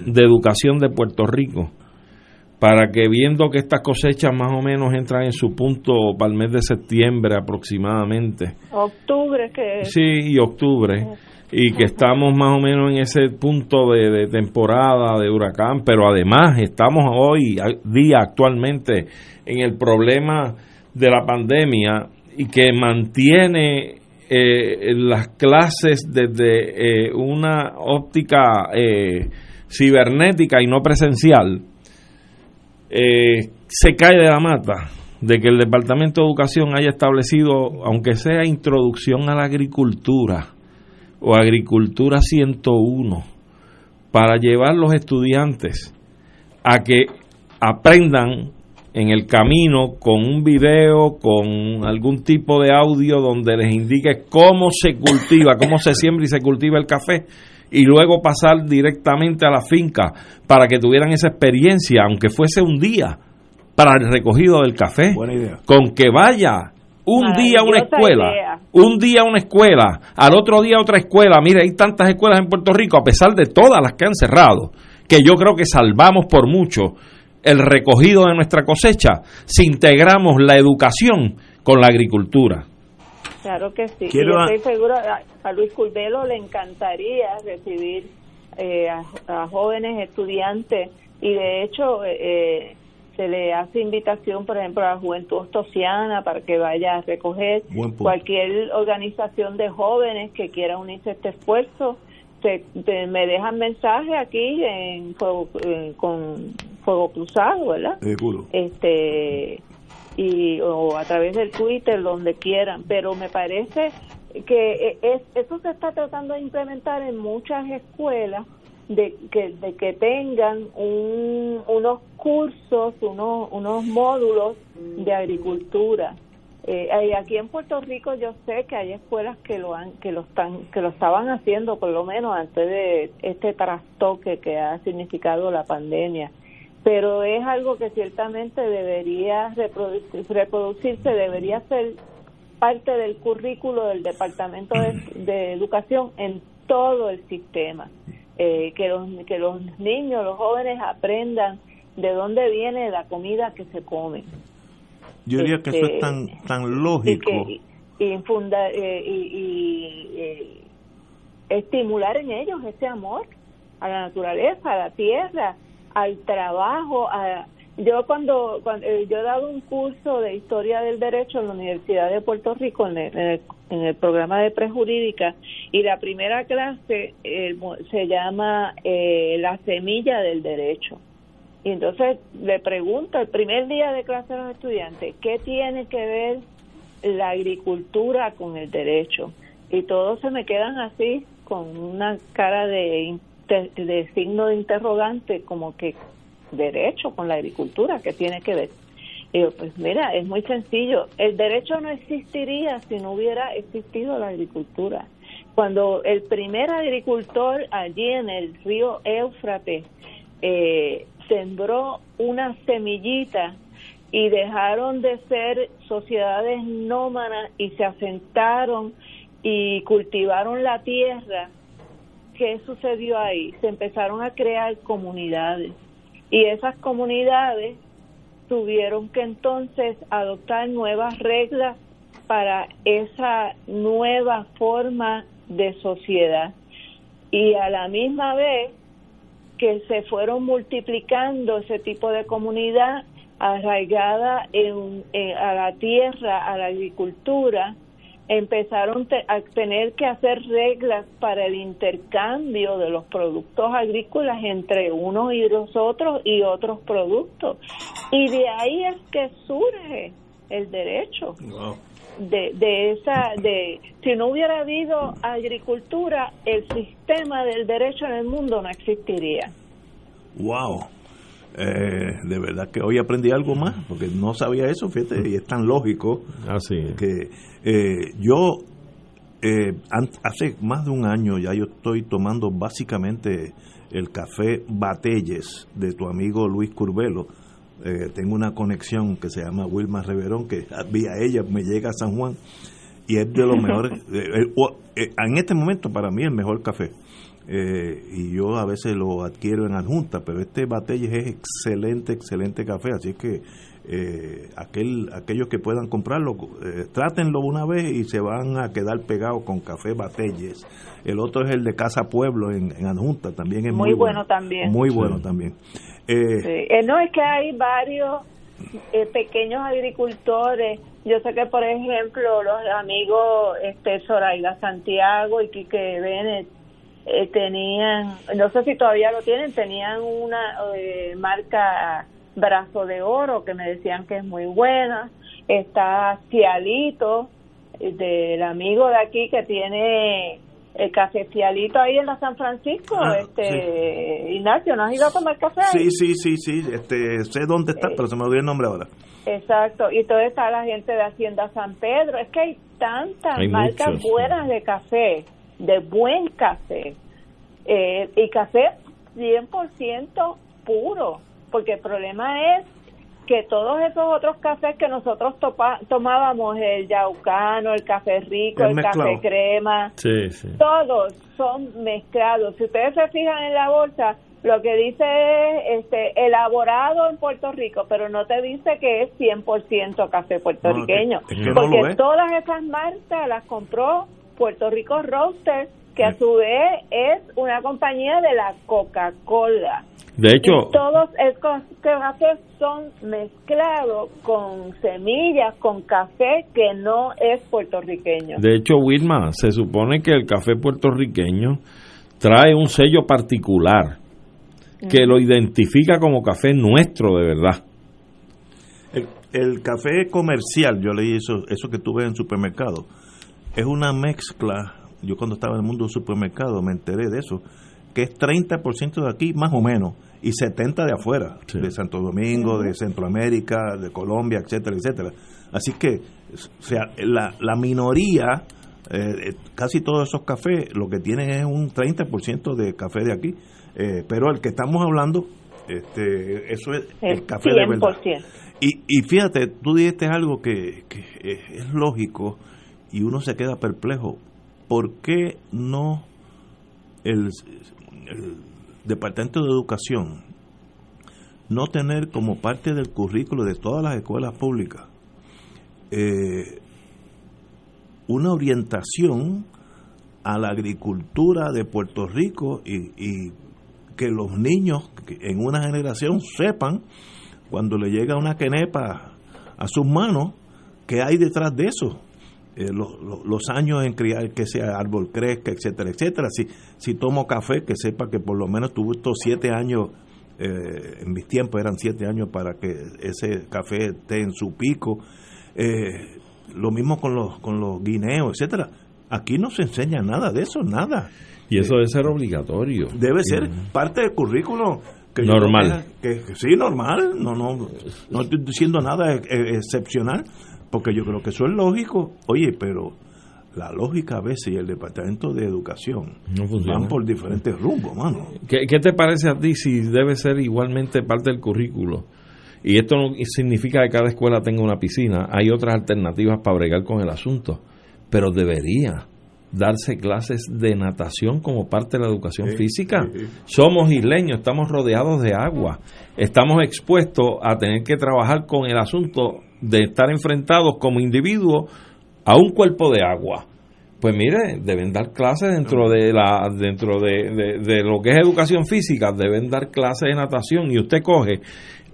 de Educación de Puerto Rico para que viendo que estas cosechas más o menos entran en su punto para el mes de septiembre aproximadamente. Octubre que Sí, y octubre. Y que estamos más o menos en ese punto de, temporada de huracán, pero además estamos hoy, día actualmente, en el problema de la pandemia y que mantiene eh, las clases desde eh, una óptica eh, cibernética y no presencial eh, se cae de la mata de que el Departamento de Educación haya establecido, aunque sea introducción a la agricultura, o Agricultura 101 para llevar los estudiantes a que aprendan en el camino con un video, con algún tipo de audio donde les indique cómo se cultiva, cómo se siembra y se cultiva el café y luego pasar directamente a la finca para que tuvieran esa experiencia, aunque fuese un día, para el recogido del café. Buena idea. Con que vaya un día a una escuela, un día a una escuela, al otro día a otra escuela. Mire, hay tantas escuelas en Puerto Rico, a pesar de todas las que han cerrado, que yo creo que salvamos por mucho el recogido de nuestra cosecha si integramos la educación con la agricultura. Claro que sí. y yo estoy seguro, a, Luis Curbelo le encantaría recibir eh, a, jóvenes estudiantes y de hecho eh, se le hace invitación, por ejemplo, a la Juventud Ostosiana para que vaya a recoger cualquier organización de jóvenes que quiera unirse a este esfuerzo. Se, me dejan mensaje aquí en eh, con Fuego Cruzado, ¿verdad? este y o a través del Twitter, donde quieran, pero me parece que e, es, eso se está tratando de implementar en muchas escuelas de que, de que tengan un, unos cursos, unos, unos módulos de agricultura. Eh, aquí en Puerto Rico yo sé que hay escuelas que lo han, que lo están, que lo estaban haciendo por lo menos antes de este trastoque que ha significado la pandemia pero es algo que ciertamente debería reproducirse, debería ser parte del currículo del Departamento de, Educación en todo el sistema. Eh, que, los, que los niños, los jóvenes aprendan de dónde viene la comida que se come. Yo diría que eso es este, tan, tan lógico. Y, eh, y, eh, estimular en ellos ese amor a la naturaleza, a la tierra, al trabajo. A, yo cuando, eh, yo he dado un curso de historia del derecho en la Universidad de Puerto Rico en el, en el, programa de prejurídica y la primera clase se llama eh, la semilla del derecho. Y entonces le pregunto el primer día de clase a los estudiantes, ¿qué tiene que ver la agricultura con el derecho? Y todos se me quedan así con una cara de de, signo de interrogante como que derecho con la agricultura, que tiene que ver? Y yo, pues mira, es muy sencillo. El derecho no existiría si no hubiera existido la agricultura. Cuando el primer agricultor allí en el río Éufrates eh, sembró una semillita y dejaron de ser sociedades nómadas y se asentaron y cultivaron la tierra, ¿qué sucedió ahí? Se empezaron a crear comunidades y esas comunidades tuvieron que entonces adoptar nuevas reglas para esa nueva forma de sociedad y a la misma vez que se fueron multiplicando ese tipo de comunidad arraigada en, a la tierra, a la agricultura, empezaron a tener que hacer reglas para el intercambio de los productos agrícolas entre unos y los otros y otros productos. Y de ahí es que surge el derecho. De, de esa de si no hubiera habido agricultura el sistema del derecho en el mundo no existiría wow eh, de verdad que hoy aprendí algo más, porque no sabía eso, fíjate, y es tan lógico Así que eh, yo eh, hace más de un año ya yo estoy tomando básicamente el café Batelles de tu amigo Luis Curbelo. tengo una conexión que se llama Wilma Reverón, que vía ella me llega a San Juan y es de lo mejor en este momento para mí el mejor café. Eh, y yo a veces lo adquiero en adjunta, pero este Batelles es excelente, excelente café, así que eh, aquel, aquellos que puedan comprarlo, eh, trátenlo una vez y se van a quedar pegados con café Batelles. El otro es el de Casa Pueblo en, adjunta, también es muy, bueno, también. Muy bueno también. no es que hay varios pequeños agricultores. Yo sé que, por ejemplo, los amigos este Zoraida Santiago y Quique Bennett eh, tenían, no sé si todavía lo tienen, tenían una eh, marca Brazo de Oro que me decían que es muy buena. Está Cialito, eh, del amigo de aquí que tiene el café Fialito ahí en la San Francisco, Ah, este Ignacio, ¿no has ido a tomar café ahí? Sí, sí, sí, sí, este, sé dónde está, pero se me olvidó el nombre ahora. Exacto, y todo está la gente de Hacienda San Pedro, es que hay tantas Hay marcas muchos. buenas de café, de buen café, eh, y café 100% puro, porque el problema es que todos esos otros cafés que nosotros topa- tomábamos, el yaucano, el café rico, el café crema, Sí, sí. todos son mezclados. Si ustedes se fijan en la bolsa, lo que dice es este, elaborado en Puerto Rico, pero no te dice que es 100% café puertorriqueño. que porque todas esas marcas las compró Puerto Rico Roasters, que a su vez es una compañía de la Coca-Cola. De hecho, Y todos estos cafés son mezclados con semillas, con café que no es puertorriqueño. de hecho, Wilma, se supone que el café puertorriqueño trae un sello particular que lo identifica como café nuestro de verdad. El, el café comercial, yo leí eso, eso que tú ves en supermercado, es una mezcla, yo cuando estaba en el mundo del supermercado me enteré de eso, que es 30% de aquí más o menos y 70% de afuera, de Santo Domingo, de Centroamérica, de Colombia, etcétera, etcétera. Así que o sea, la, la minoría, eh, eh, casi todos esos cafés, lo que tienen es un 30% de café de aquí, Eh, pero el que estamos hablando, este, eso es el café de verdad. 100%. Y, y fíjate, tú dijiste algo que, que es lógico y uno se queda perplejo. ¿Por qué no el, Departamento de Educación no tener como parte del currículo de todas las escuelas públicas eh, una orientación a la agricultura de Puerto Rico y, que los niños en una generación sepan cuando le llega una quenepa a sus manos qué hay detrás de eso Eh, los, los- los años en criar que ese árbol crezca etcétera etcétera. Si si tomo café que sepa que por lo menos tuvo estos siete años eh, en mis tiempos eran siete años para que ese café esté en su pico. Eh, lo mismo con los con los guineos etcétera. Aquí no se enseña nada de eso nada. Y eso debe ser obligatorio. debe ser parte del currículo que yo Normal. creo que, que- sí normal. No no no estoy diciendo nada ex- ex- excepcional porque yo creo que eso es lógico oye pero la lógica a veces y el departamento de educación No van por diferentes rumbos mano ¿Qué, qué te parece a ti si debe ser igualmente parte del currículo? Y esto no significa que cada escuela tenga una piscina. Hay otras alternativas para bregar con el asunto. Pero debería darse clases de natación como parte de la educación Sí, física. sí, sí. Somos isleños, estamos rodeados de agua. Estamos expuestos a tener que trabajar con el asunto de estar enfrentados como individuos a un cuerpo de agua. Pues mire, deben dar clases dentro de la dentro de, de- de lo que es educación física, deben dar clases de natación y usted coge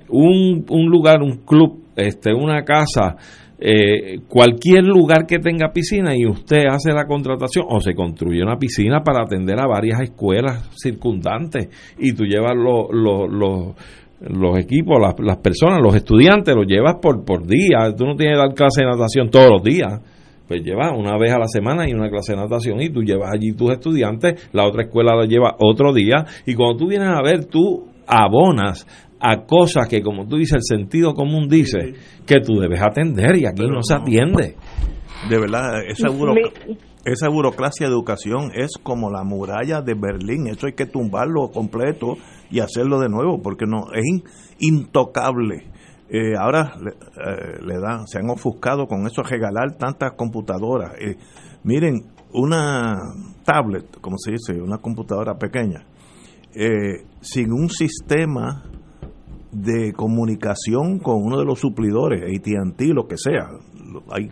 un, un lugar, un club, este, una casa, eh, cualquier lugar que tenga piscina y usted hace la contratación o se construye una piscina para atender a varias escuelas circundantes y tú llevas los los- los- los equipos, las, las personas, los estudiantes, los llevas por, por día, tú no tienes que dar clase de natación todos los días. Pues lleva una vez a la semana y una clase de natación y tú llevas allí tus estudiantes, la otra escuela la lleva otro día. Y cuando tú vienes a ver tú abonas a cosas que como tú dices el sentido común dice que tú debes atender y aquí no se atiende. de verdad esa, esa burocracia de educación es como la muralla de Berlín. Eso hay que tumbarlo completo y hacerlo de nuevo porque no es in- intocable. Eh, ahora le, eh, le dan se han ofuscado con eso regalar tantas computadoras. Eh, miren una tablet como se dice una computadora pequeña eh, sin un sistema de comunicación con uno de los suplidores, AT&T, lo que sea, hay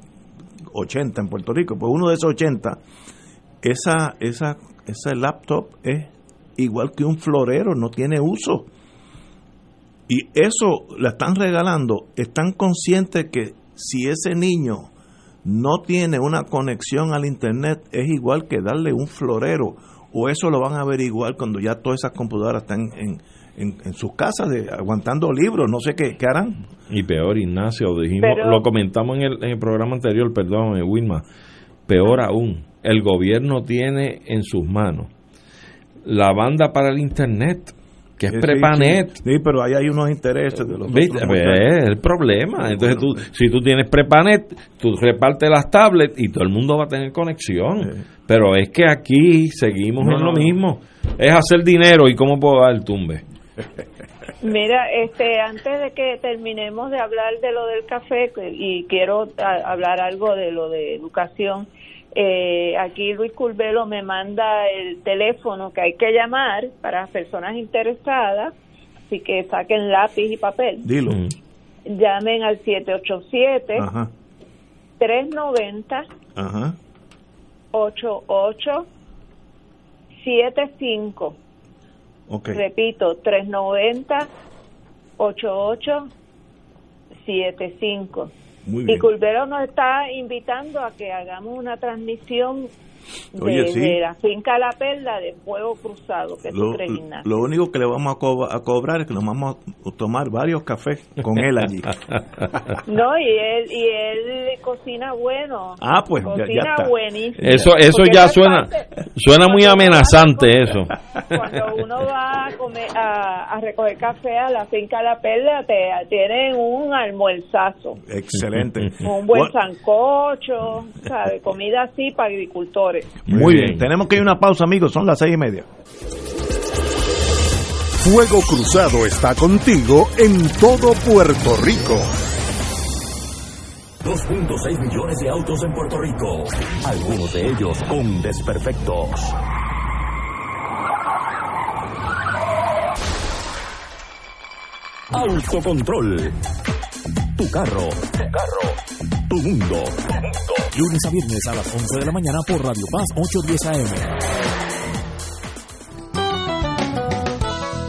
80 en Puerto Rico, pues uno de esos 80, esa, esa, ese laptop es igual que un florero, no tiene uso. Y eso la están regalando, están conscientes que si ese niño no tiene una conexión al internet, es igual que darle un florero, o eso lo van a averiguar cuando ya todas esas computadoras están en, en sus casas de, aguantando libros, no sé qué, qué harán. Y peor, Ignacio, dijimos, Pero- lo comentamos en el, en el programa anterior, perdón, eh, Wilma, peor aún, el gobierno tiene en sus manos la banda para el Internet, que es Prepanet. Sí, pero ahí hay unos intereses de los ¿Viste? Pues, es el problema. Entonces, tú, si tú tienes Prepanet, tú repartes las tablets y todo el mundo va a tener conexión. Pero es que aquí seguimos en lo mismo. Es hacer dinero y cómo puedo dar el tumbe. Mira, este, antes de que terminemos de hablar de lo del café y quiero hablar algo de lo de educación, eh, aquí Luis Curvelo me manda el teléfono que hay que llamar para personas interesadas, así que saquen lápiz y papel. Dilo. Llamen al 787 390 Ajá. 8875. Okay. Repito, 390 8875. Muy Y. Culvero nos está invitando a que hagamos una transmisión de, Oye, sí. de la finca La Perla de Fuego Cruzado, que Lo, Ignacio. lo único que le vamos a, co- a cobrar es que nos vamos a tomar varios cafés con él allí. No, y él, y él cocina bueno. Ah, pues, ya- ya Cocina está. buenísimo. Eso, eso ya es suena, parte- suena muy amenazante eso. Cuando uno va a, comer, a, a recoger café a la finca La Perla, te tienen un almuerzazo. Excelente. Un buen Bueno, sancocho, ¿sabe? Comida así para agricultores. Muy bien. Tenemos que ir a una pausa, amigos. Son las seis y media. Fuego Cruzado está contigo en todo Puerto Rico. 2.6 millones de autos en Puerto Rico, algunos de ellos con desperfectos. Autocontrol. Tu carro. Tu carro. Tu mundo. Lunes a viernes a las 11 de la mañana por Radio Paz 810 AM.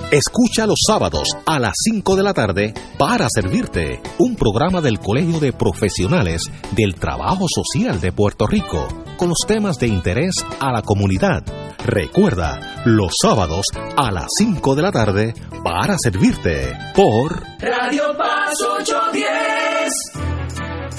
Escucha los sábados a las 5 de la tarde para servirte un programa del Colegio de Profesionales del Trabajo Social de Puerto Rico con los temas de interés a la comunidad. Recuerda, los sábados a las 5 de la tarde para servirte por Radio Paz 810.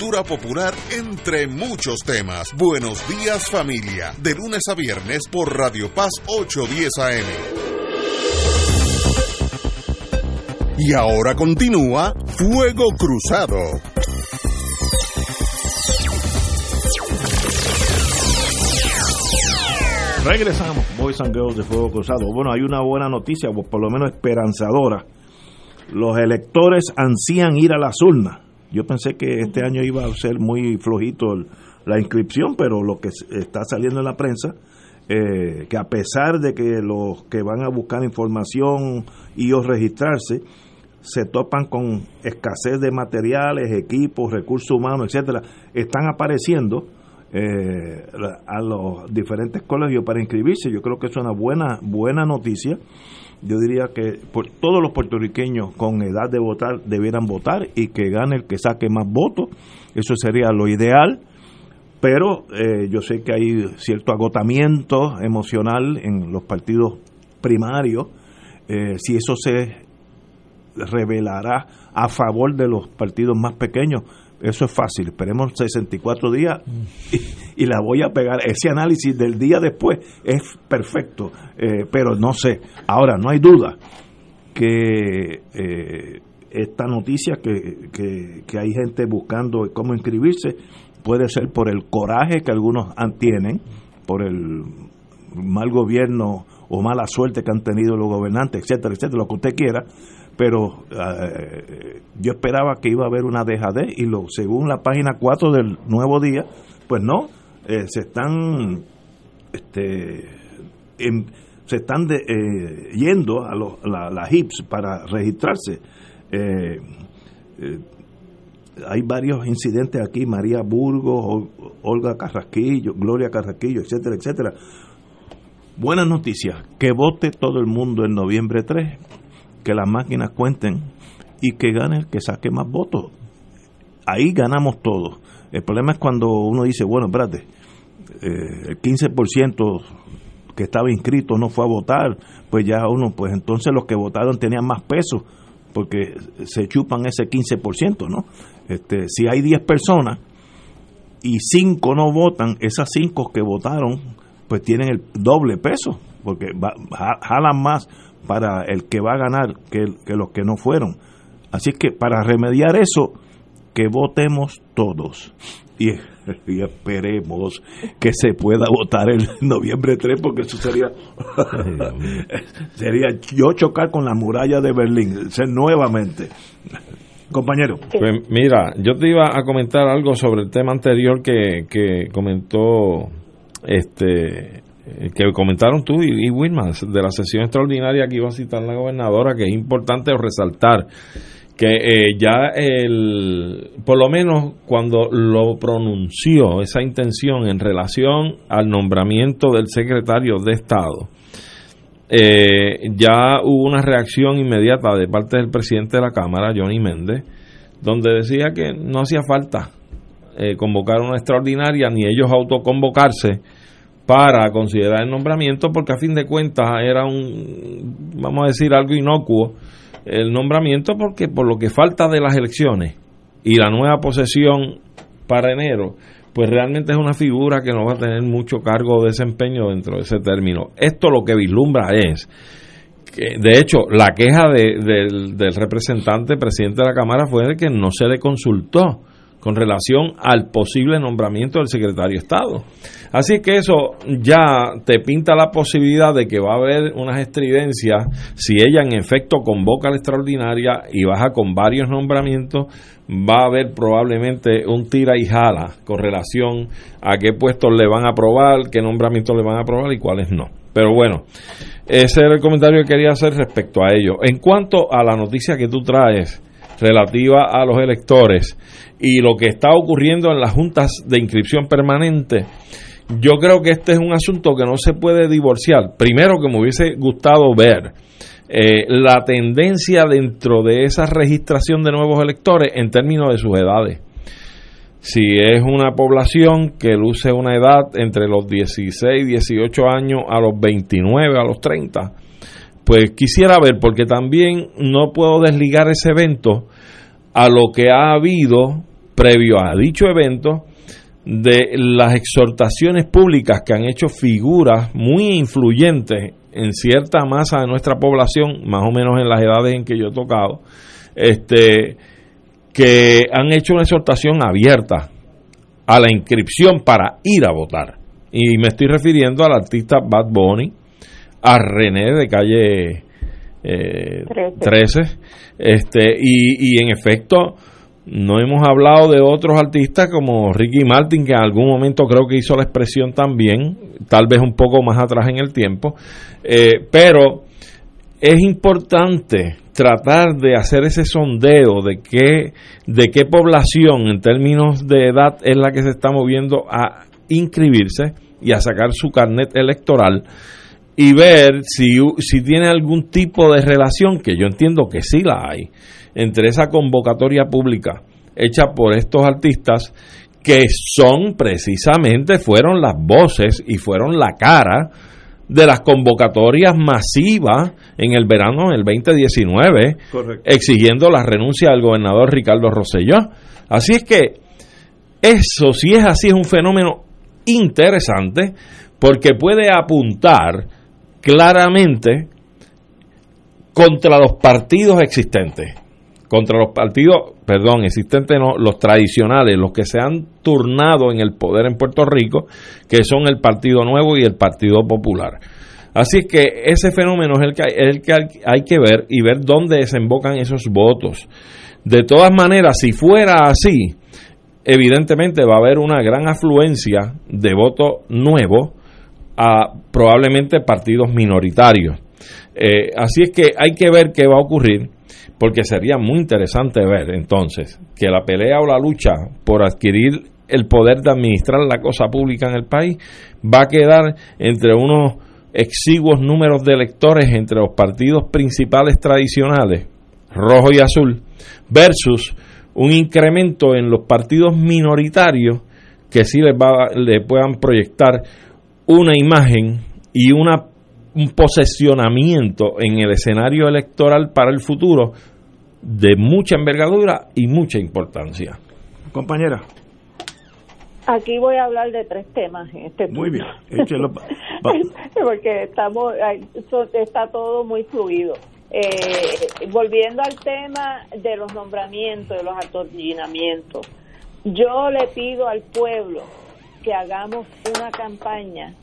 popular entre muchos temas. Buenos días familia, de lunes a viernes por Radio Paz 810 AM. Y ahora continúa Fuego Cruzado. Regresamos, Boys and Girls de Fuego Cruzado. Bueno, hay una buena noticia, por lo menos esperanzadora. Los electores ansían ir a las urnas. Yo pensé que este año iba a ser muy flojito el- la inscripción, pero lo que está saliendo en la prensa, eh, que a pesar de que los que van a buscar información y o registrarse, se topan con escasez de materiales, equipos, recursos humanos, etcétera, están apareciendo eh, a los diferentes colegios para inscribirse. Yo creo que es una buena, buena noticia. Yo diría que por, todos los puertorriqueños con edad de votar debieran votar y que gane el que saque más votos. Eso sería lo ideal. Pero eh, yo sé que hay cierto agotamiento emocional en los partidos primarios. Eh, si eso se revelará a favor de los partidos más pequeños, eso es fácil, esperemos 64 días y, la voy a pegar. Ese análisis del día después es perfecto, eh, pero no sé. Ahora, no hay duda que eh, esta noticia que, que, hay gente buscando cómo inscribirse puede ser por el coraje que algunos tienen, por el mal gobierno o mala suerte que han tenido los gobernantes, etcétera, etcétera, lo que usted quiera, pero eh, yo esperaba que iba a haber una dejadez y lo según la página 4 del Nuevo Día, pues no, eh, se están este se están eh, yendo a las HIPS para registrarse. hay varios incidentes aquí, María Burgos, Olga Carrasquillo, Gloria Carrasquillo, etcétera, etcétera. Buenas noticias, que vote todo el mundo en noviembre 3 que las máquinas cuenten y que gane el que saque más votos. Ahí ganamos todos. El problema es cuando uno dice, bueno, espérate, eh, el 15% que estaba inscrito no fue a votar, pues ya uno, pues entonces los que votaron tenían más peso, porque se chupan ese 15%, ¿no? Este, si hay 10 personas y 5 no votan, esas 5 que votaron, pues tienen el doble peso, porque jalan más para el que va a ganar que, los que no fueron. Así que para remediar eso, que votemos todos. Y, esperemos que se pueda votar el noviembre 3, porque eso sería, sería yo chocar con la muralla de Berlín, ser nuevamente. Compañero. Pues mira, yo te iba a comentar algo sobre el tema anterior que, que comentó este que comentaron tú y, y de la sesión extraordinaria que iba a citar la gobernadora, que es importante resaltar que eh, ya el, por lo menos cuando lo pronunció esa intención en relación al nombramiento del secretario de Estado, eh, ya hubo una reacción inmediata de parte del presidente de la Cámara, Johnny Méndez, donde decía que no hacía falta convocar una extraordinaria ni ellos autoconvocarse para considerar el nombramiento porque a fin de cuentas era un, vamos a decir, algo inocuo el nombramiento porque por lo que falta de las elecciones y la nueva posesión para enero, pues realmente es una figura que no va a tener mucho cargo o desempeño dentro de ese término. Esto lo que vislumbra es que, de hecho, la queja del, del representante, presidente de la Cámara, fue de que no se le consultó con relación al posible nombramiento del secretario de Estado. Así que eso ya te pinta la posibilidad de que va a haber unas estridencias si ella en efecto convoca a la extraordinaria y baja con varios nombramientos, va a haber probablemente un tira y jala con relación a qué puestos le van a aprobar, qué nombramientos le van a aprobar y cuáles no. Pero bueno, ese era el comentario que quería hacer respecto a ello. En cuanto a la noticia que tú traes relativa a los electores, y lo que está ocurriendo en las juntas de inscripción permanente, yo creo que este es un asunto que no se puede divorciar. Primero que me hubiese gustado ver eh, la tendencia dentro de esa registración de nuevos electores en términos de sus edades. Si es una población que luce una edad entre los 16, 18 años a los 29, a los 30, pues quisiera ver, porque también no puedo desligar ese evento a lo que ha habido previo a dicho evento de las exhortaciones públicas que han hecho figuras muy influyentes en cierta masa de nuestra población, más o menos en las edades en que yo he tocado, este, que han hecho una exhortación abierta a la inscripción para ir a votar. Y me estoy refiriendo al artista Bad Bunny, a René de calle 13, eh, este, y, y en efecto no hemos hablado de otros artistas como Ricky Martin, que en algún momento creo que hizo la expresión también, tal vez un poco más atrás en el tiempo, eh, pero es importante tratar de hacer ese sondeo de qué, de qué población en términos de edad es la que se está moviendo a inscribirse y a sacar su carnet electoral y ver si, si tiene algún tipo de relación, que yo entiendo que sí la hay, entre esa convocatoria pública hecha por estos artistas que son precisamente, fueron las voces y fueron la cara de las convocatorias masivas en el verano del 2019, exigiendo la renuncia del gobernador Ricardo Rosselló. Así es que eso, si es así, es un fenómeno interesante porque puede apuntar claramente contra los partidos existentes contra los partidos, perdón, existentes no, los tradicionales, los que se han turnado en el poder en Puerto Rico, que son el Partido Nuevo y el Partido Popular. Así es que ese fenómeno es el que, el que hay que ver y ver dónde desembocan esos votos. De todas maneras, si fuera así, evidentemente va a haber una gran afluencia de votos nuevos a probablemente partidos minoritarios. Eh, así es que hay que ver qué va a ocurrir porque sería muy interesante ver entonces que la pelea o la lucha por adquirir el poder de administrar la cosa pública en el país va a quedar entre unos exiguos números de electores entre los partidos principales tradicionales, rojo y azul, versus un incremento en los partidos minoritarios que sí les va, le puedan proyectar una imagen y una un posesionamiento en el escenario electoral para el futuro de mucha envergadura y mucha importancia. Compañera. Aquí voy a hablar de tres temas en este Muy bien, porque estamos está todo muy fluido. Eh, volviendo al tema de los nombramientos, de los atornillamientos, yo le pido al pueblo que hagamos una campaña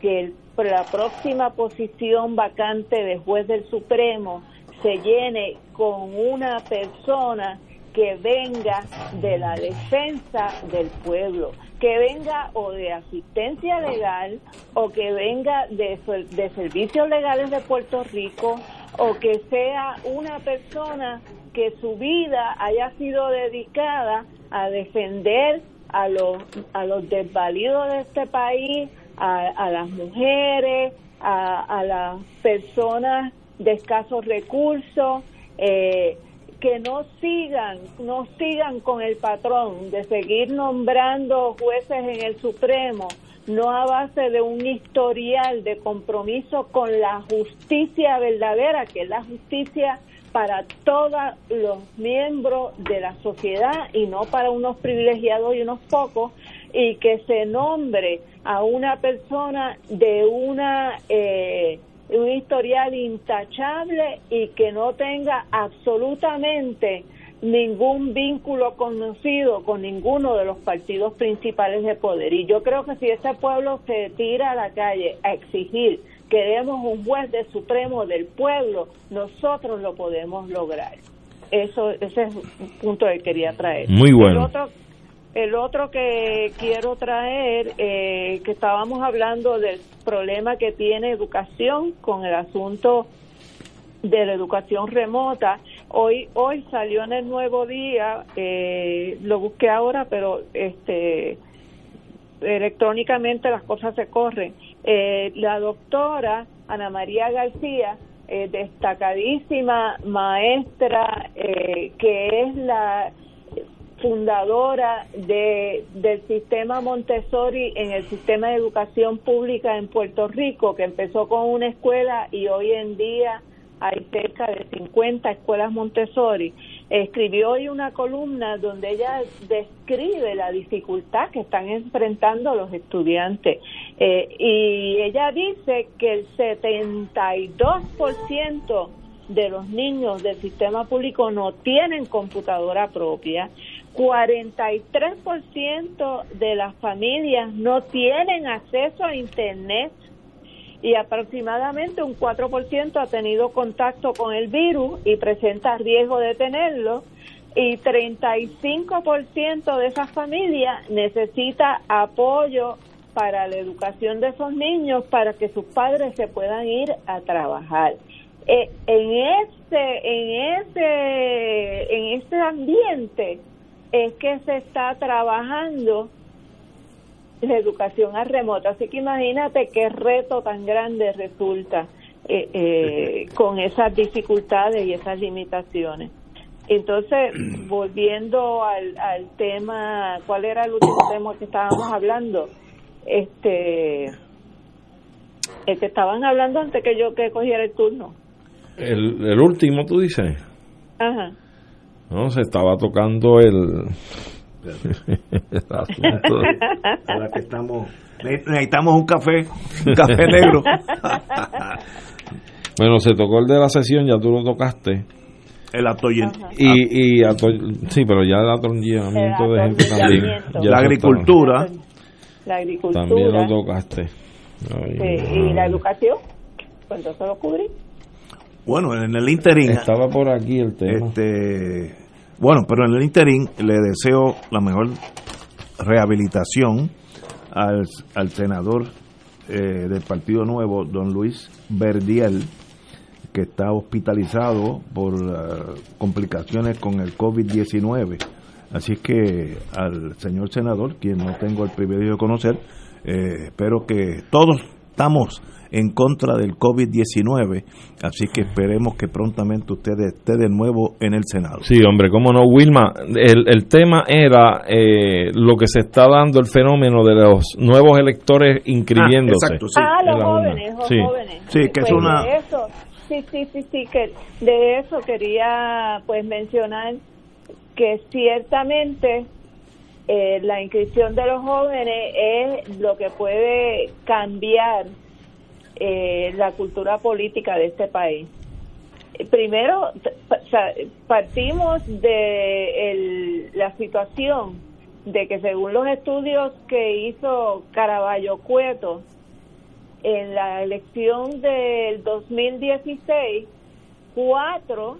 que el la próxima posición vacante de juez del Supremo se llene con una persona que venga de la defensa del pueblo, que venga o de asistencia legal o que venga de, de servicios legales de Puerto Rico o que sea una persona que su vida haya sido dedicada a defender a los, a los desvalidos de este país, a, las mujeres, a, las personas de escasos recursos, eh, que no sigan, no sigan con el patrón de seguir nombrando jueces en el Supremo, no a base de un historial de compromiso con la justicia verdadera, que es la justicia para todos los miembros de la sociedad y no para unos privilegiados y unos pocos, y que se nombre a una persona de una eh, un historial intachable y que no tenga absolutamente ningún vínculo conocido con ninguno de los partidos principales de poder. Y yo creo que si este pueblo se tira a la calle a exigir, queremos un juez de supremo del pueblo, nosotros lo podemos lograr. Eso, ese es un punto que quería traer. Muy bueno. El otro que quiero traer, eh, que estábamos hablando del problema que tiene educación con el asunto de la educación remota. Hoy hoy salió en el Nuevo Día, eh, lo busqué ahora, pero este electrónicamente las cosas se corren. Eh, la doctora Ana María García, destacadísima maestra, que es la fundadora de, del sistema Montessori en el sistema de educación pública en Puerto Rico, que empezó con una escuela y hoy en día hay cerca de 50 escuelas Montessori. Escribió hoy una columna donde ella describe la dificultad que están enfrentando los estudiantes. Eh, y ella dice que el 72% de los niños del sistema público no tienen computadora propia 43% de las familias no tienen acceso a Internet y aproximadamente un 4% ha tenido contacto con el virus y presenta riesgo de tenerlo y 35% de esas familias necesita apoyo para la educación de esos niños para que sus padres se puedan ir a trabajar. Eh, en ese en ese en este ambiente es que se está trabajando la educación a remoto. Así que imagínate qué reto tan grande resulta eh, eh, con esas dificultades y esas limitaciones. Entonces, volviendo al, al tema, ¿cuál era el último tema que estábamos hablando? Este, el que estaban hablando antes que yo que cogiera el turno. El, el último, tú dices. Ajá. No, se estaba tocando el. Ahora que estamos. Necesitamos un café, un café negro. Bueno, se tocó el de la sesión, ya tú lo tocaste. El atollamiento. Y, y ato- sí, pero ya el atollamiento de gente también. ya La agricultura. La agricultura También lo tocaste. Ay, sí, y la educación, pues entonces lo cubrí. Bueno, en el interín. Estaba por aquí el tema. Este, bueno, pero en el interín le deseo la mejor rehabilitación al, al senador eh, del Partido Nuevo, don Luis Verdiel, que está hospitalizado por eh, complicaciones con el COVID-19. Así que al señor senador, quien no tengo el privilegio de conocer, eh, espero que todos estamos en contra del COVID-19, así que esperemos que prontamente usted esté de nuevo en el Senado. Sí, hombre, cómo no, Wilma. El, el tema era eh, lo que se está dando el fenómeno de los nuevos electores inscribiéndose. Ah, exacto, sí. ah, en los jóvenes, los Sí. jóvenes. Sí, que es Pues una- de eso, sí, sí, sí, sí, que de eso quería pues mencionar que ciertamente eh, la inscripción de los jóvenes es lo que puede cambiar eh, la cultura política de este país. Primero, partimos de el- la situación de que según los estudios que hizo Caraballo Cueto en la elección del 2016, cuatro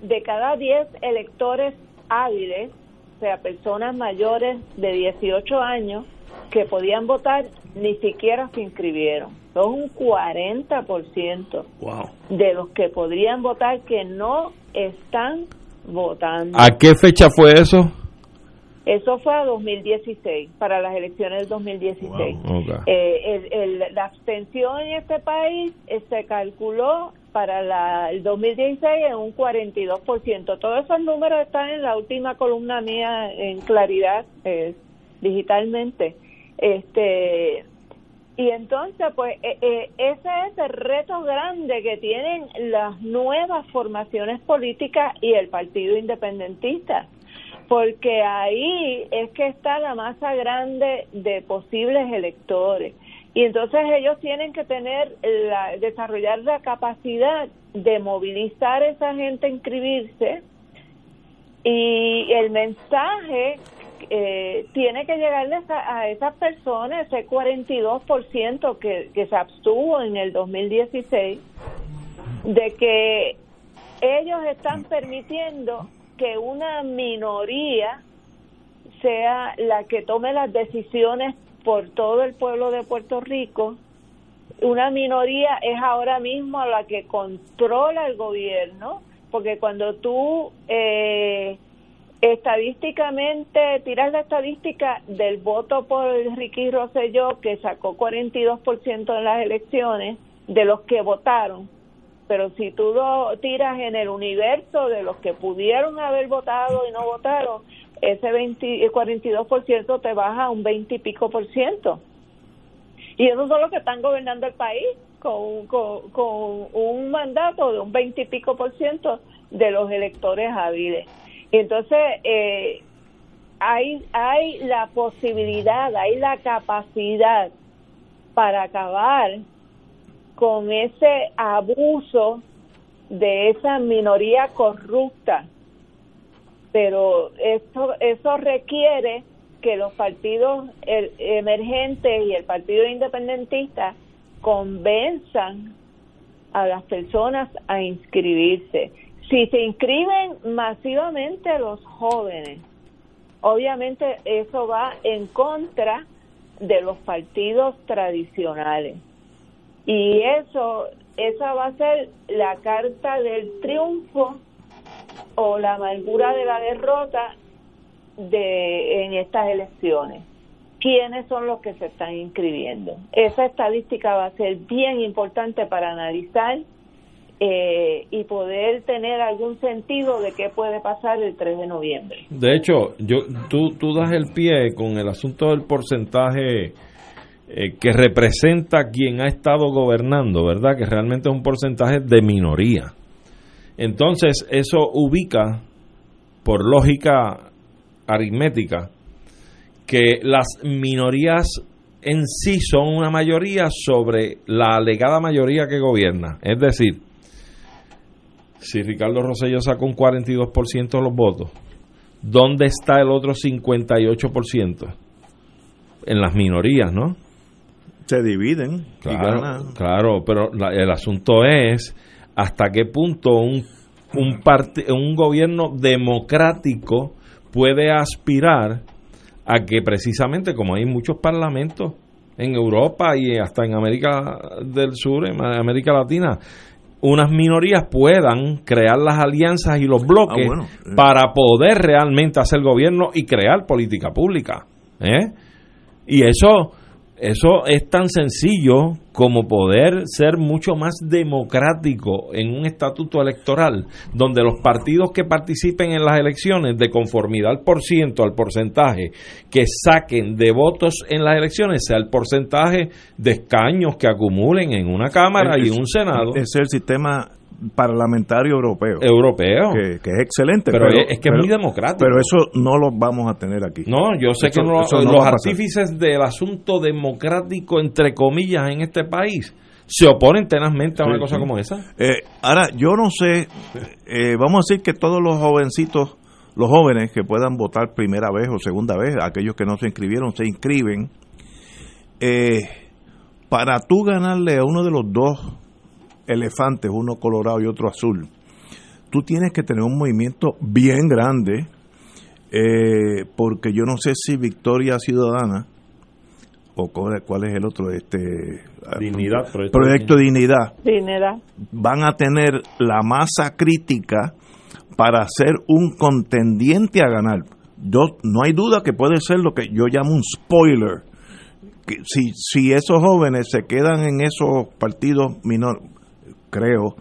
de cada diez electores hábiles, o sea, personas mayores de 18 años que podían votar, ni siquiera se inscribieron. Son un 40% Wow. de los que podrían votar que no están votando. ¿A qué fecha fue eso? Eso fue a 2016, para las elecciones del 2016. Ok. Eh, el- el- la abstención en este país eh, se calculó para la, el 2016 en un 42%. Todos esos números están en la última columna mía en claridad eh, digitalmente. Este y entonces, pues, eh, ese es el reto grande que tienen las nuevas formaciones políticas y el Partido Independentista, porque ahí es que está la masa grande de posibles electores. Y entonces ellos tienen que tener, la, desarrollar la capacidad de movilizar a esa gente a inscribirse y el mensaje eh, tiene que llegarles a, esas personas, ese 42% que, que se abstuvo en el 2016, de que ellos están permitiendo que una minoría sea la que tome las decisiones por todo el pueblo de Puerto Rico. Una minoría es ahora mismo la que controla el gobierno, porque cuando tú eh, estadísticamente tiras la estadística del voto por Ricky Rosselló, que sacó 42% en las elecciones de los que votaron, pero si tú lo tiras en el universo de los que pudieron haber votado y no votaron, ese 20, el 42% te baja a un 20 y pico por ciento. Y esos son los que están gobernando el país con, con, con un mandato de un 20 y pico por ciento de los electores hábiles. Entonces, eh, hay, hay la posibilidad, hay la capacidad para acabar con ese abuso de esa minoría corrupta. Pero esto, eso requiere que los partidos emergentes y el partido independentista convenzan a las personas a inscribirse. Si se inscriben masivamente los jóvenes, obviamente eso va en contra de los partidos tradicionales. Y eso, esa va a ser la carta del triunfo o la amargura de la derrota de en estas elecciones. quiénes son los que se están inscribiendo. Esa estadística va a ser bien importante para analizar eh, y poder tener algún sentido de qué puede pasar el 3 de noviembre. De hecho, yo tú, tú das el pie con el asunto del porcentaje eh, que representa quien ha estado gobernando, ¿verdad? Que realmente es un porcentaje de minoría. Entonces, eso ubica, por lógica aritmética, que las minorías en sí son una mayoría sobre la alegada mayoría que gobierna. Es decir, si Ricardo Rosselló sacó un 42% de los votos, ¿dónde está el otro 58%? En las minorías, ¿no? Se dividen. Claro, claro pero el asunto es hasta qué punto un, un, un gobierno democrático puede aspirar a que precisamente como hay muchos parlamentos en Europa y hasta en América del Sur, en América Latina, unas minorías puedan crear las alianzas y los bloques ah, eh. para poder realmente hacer gobierno y crear política pública. ¿eh? Y eso eso es tan sencillo como poder ser mucho más democrático en un estatuto electoral, donde los partidos que participen en las elecciones, de conformidad al por ciento, al porcentaje que saquen de votos en las elecciones, sea el porcentaje de escaños que acumulen en una Cámara y un Senado. Es el sistema parlamentario europeo. Europeo. Que, es excelente. Pero, es, que es muy democrático. Pero eso no lo vamos a tener aquí. No, yo sé que los artífices del asunto democrático, entre comillas, en este país se oponen tenazmente a una cosa como esa. Eh, ahora, yo no sé, eh, vamos a decir que todos los jovencitos, los jóvenes que puedan votar primera vez o segunda vez, aquellos que no se inscribieron, se inscriben. Eh, para tú ganarle a uno de los dos elefantes, uno colorado y otro azul, tú tienes que tener un movimiento bien grande, eh, porque yo no sé si Victoria Ciudadana o cuál es el otro, este Dignidad, proyecto, Dignidad, Dignidad, van a tener la masa crítica para ser un contendiente a ganar. Yo, no hay duda que puede ser lo que yo llamo un spoiler. Que si, si esos jóvenes se quedan en esos partidos menores, creo,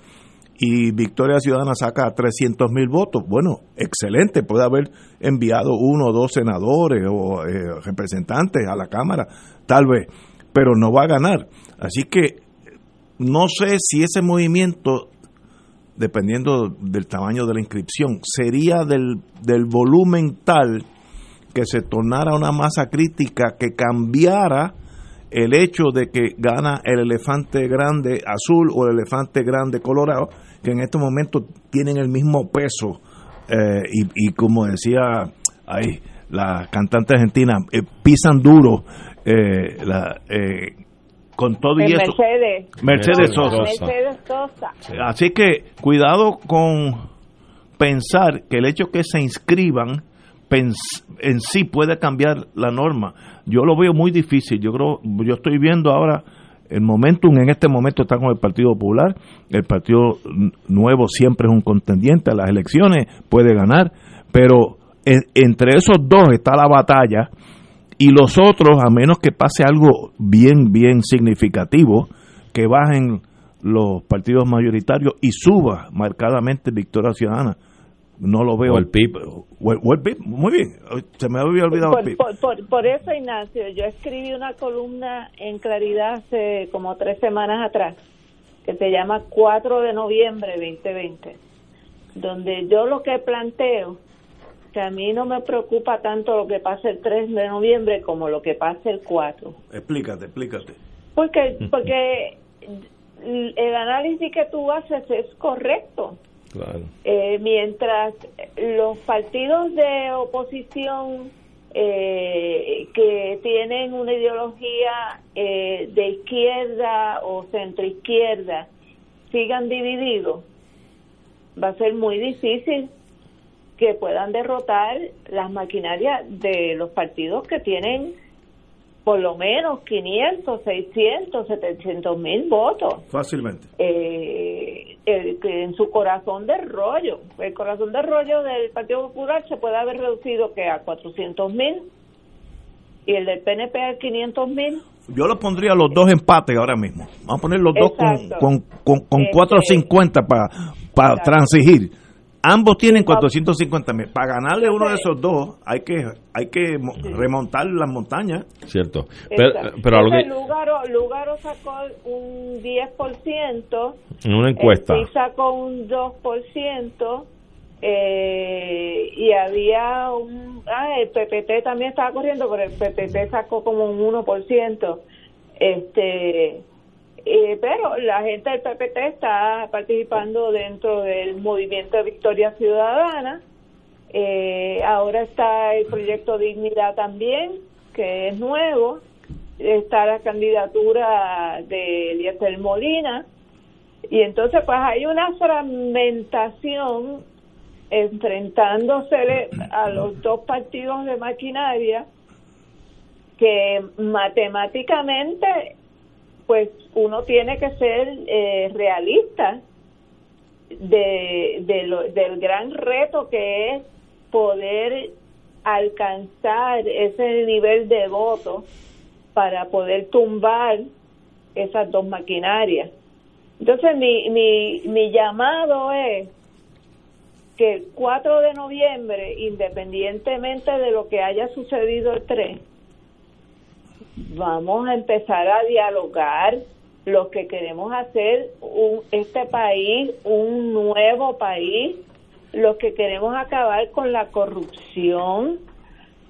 y Victoria Ciudadana saca 300 mil votos. Bueno, excelente, puede haber enviado uno o dos senadores o eh, representantes a la Cámara, tal vez, pero no va a ganar. Así que no sé si ese movimiento, dependiendo del tamaño de la inscripción, sería del, del volumen tal que se tornara una masa crítica que cambiara el hecho de que gana el elefante grande azul o el elefante grande colorado, que en este momento tienen el mismo peso eh, y, como decía ahí la cantante argentina, eh, pisan duro eh, la, con todo y eso. Mercedes. Sosa. Así que cuidado con pensar que el hecho que se inscriban en sí puede cambiar la norma. Yo lo veo muy difícil. Yo creo, yo estoy viendo ahora el momentum en este momento está con el Partido Popular. El Partido Nuevo siempre es un contendiente a las elecciones, puede ganar, pero entre esos dos está la batalla y los otros, a menos que pase algo bien, bien significativo, que bajen los partidos mayoritarios y suba marcadamente Victoria Ciudadana no lo veo. O el PIB. muy bien. Se me había olvidado por, el PIB. Por, eso, Ignacio, yo escribí una columna en Claridad hace como tres semanas atrás, que se llama 4 de noviembre 2020, donde yo lo que planteo, que a mí no me preocupa tanto lo que pase el 3 de noviembre como lo que pase el 4. Explícate, explícate. Porque, porque el análisis que tú haces es correcto eh, mientras los partidos de oposición eh, que tienen una ideología eh, de izquierda o centroizquierda sigan divididos, va a ser muy difícil que puedan derrotar las maquinarias de los partidos que tienen por lo menos 500, 600, 700 mil votos. Fácilmente. Eh, en su corazón de rollo. El corazón de rollo del Partido Popular se puede haber reducido que a 400 mil. y el del PNP al 500 mil. Yo lo pondría los dos empates ahora mismo. Vamos a poner los dos con, con, con, 450 este, para para transigir. Ambos tienen 450 mil. Para ganarle uno de esos dos hay que hay que remontar las montañas. Cierto. Pero, pero Lugaro, sacó un 10%. En una encuesta. Sí sacó un 2%. Eh, y había un. Ah, el PPT también estaba corriendo, pero el PPT sacó como un 1%. Este eh, pero la gente del PPT está participando dentro del movimiento de Victoria Ciudadana. Eh, ahora está el proyecto Dignidad también, que es nuevo. Está la candidatura de Eliezer Molina. Y entonces, pues hay una fragmentación enfrentándose a los dos partidos de maquinaria que matemáticamente pues uno tiene que ser eh, realista de, del gran reto que es poder alcanzar ese nivel de voto para poder tumbar esas dos maquinarias. Entonces mi, mi, mi llamado es que el 4 de noviembre, independientemente de lo que haya sucedido el 3, vamos a empezar a dialogar. Lo que queremos hacer un, este país un nuevo país, lo que queremos acabar con la corrupción,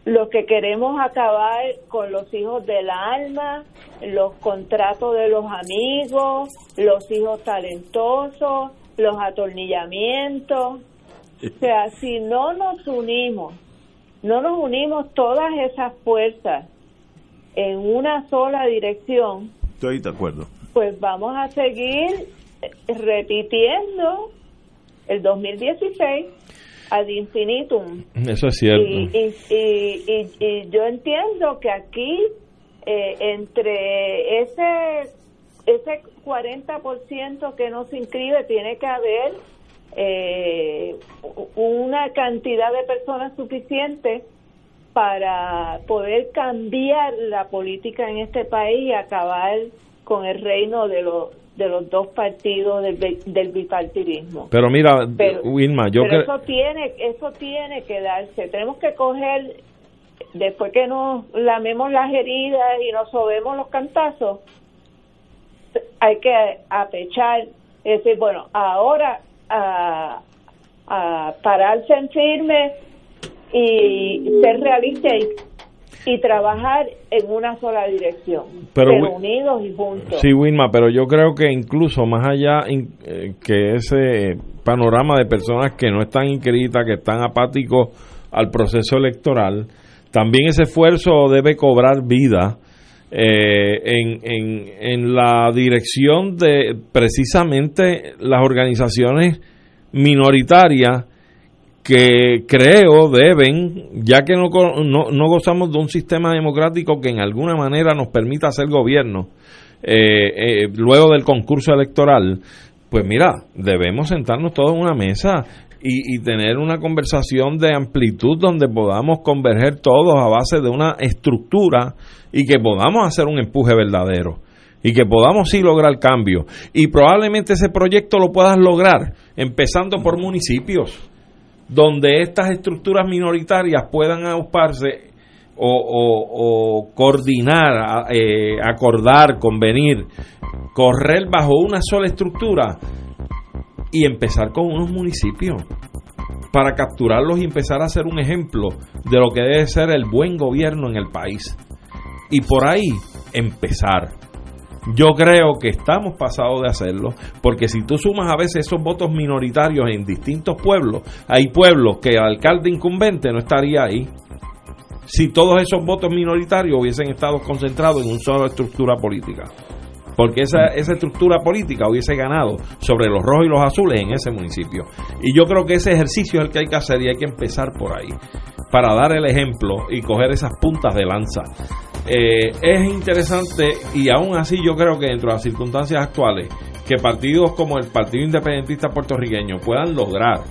lo que queremos acabar con los hijos del alma, los contratos de los amigos, los hijos talentosos, los atornillamientos. O sea, si no nos unimos, no nos unimos todas esas fuerzas en una sola dirección, estoy de acuerdo. Pues vamos a seguir repitiendo el 2016 ad infinitum. Eso es cierto. Y, y, y, yo entiendo que aquí, eh, entre ese, ese 40% que no se inscribe, tiene que haber eh, una cantidad de personas suficiente para poder cambiar la política en este país y acabar con el reino de los de los dos partidos del, del bipartidismo. Pero mira, Wilma, yo pero eso tiene eso tiene que darse. Tenemos que coger después que nos lamemos las heridas y nos sobemos los cantazos, hay que apechar, es decir, bueno, ahora a, a pararse en firme y ser realista y, trabajar en una sola dirección, pero, unidos y juntos. Sí, Wilma, pero yo creo que incluso más allá eh, que ese panorama de personas que no están inscritas, que están apáticos al proceso electoral, también ese esfuerzo debe cobrar vida eh, en, en, en la dirección de precisamente las organizaciones minoritarias que creo deben, ya que no, no, gozamos de un sistema democrático que en alguna manera nos permita hacer gobierno eh, eh, luego del concurso electoral, pues mira, debemos sentarnos todos en una mesa y, y, tener una conversación de amplitud donde podamos converger todos a base de una estructura y que podamos hacer un empuje verdadero y que podamos sí lograr cambio. Y probablemente ese proyecto lo puedas lograr empezando por municipios donde estas estructuras minoritarias puedan auparse o, coordinar, eh, acordar, convenir, correr bajo una sola estructura y empezar con unos municipios para capturarlos y empezar a hacer un ejemplo de lo que debe ser el buen gobierno en el país. Y por ahí empezar. Yo creo que estamos pasados de hacerlo, porque si tú sumas a veces esos votos minoritarios en distintos pueblos, hay pueblos que el alcalde incumbente no estaría ahí. Si todos esos votos minoritarios hubiesen estado concentrados en una sola estructura política. Porque esa, esa estructura política hubiese ganado sobre los rojos y los azules en ese municipio. Y yo creo que ese ejercicio es el que hay que hacer y hay que empezar por ahí. Para dar el ejemplo y coger esas puntas de lanza eh, es interesante y aún así yo creo que dentro de las circunstancias actuales que partidos como el Partido Independentista Puertorriqueño puedan lograr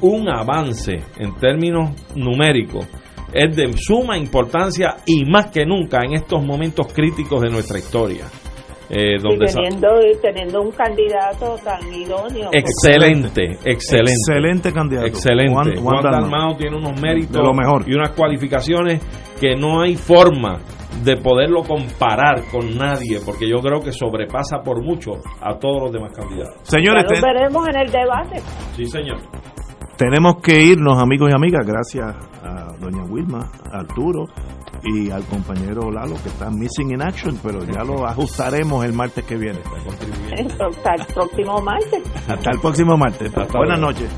un avance en términos numéricos es de suma importancia y más que nunca en estos momentos críticos de nuestra historia. Eh, donde teniendo, teniendo un candidato tan idóneo. Excelente, excelente. Excelente candidato. Excelente. Juan, Dalmao tiene unos méritos y unas cualificaciones que no hay forma de poderlo comparar con nadie, porque yo creo que sobrepasa por mucho a todos los demás candidatos. Señores, lo veremos en el debate. Sí, señor. Tenemos que irnos, amigos y amigas, gracias a doña Wilma, a Arturo y al compañero Lalo, que está missing in action, pero ya lo ajustaremos el martes que viene. Hasta el próximo martes. Hasta el próximo martes. Buenas noches.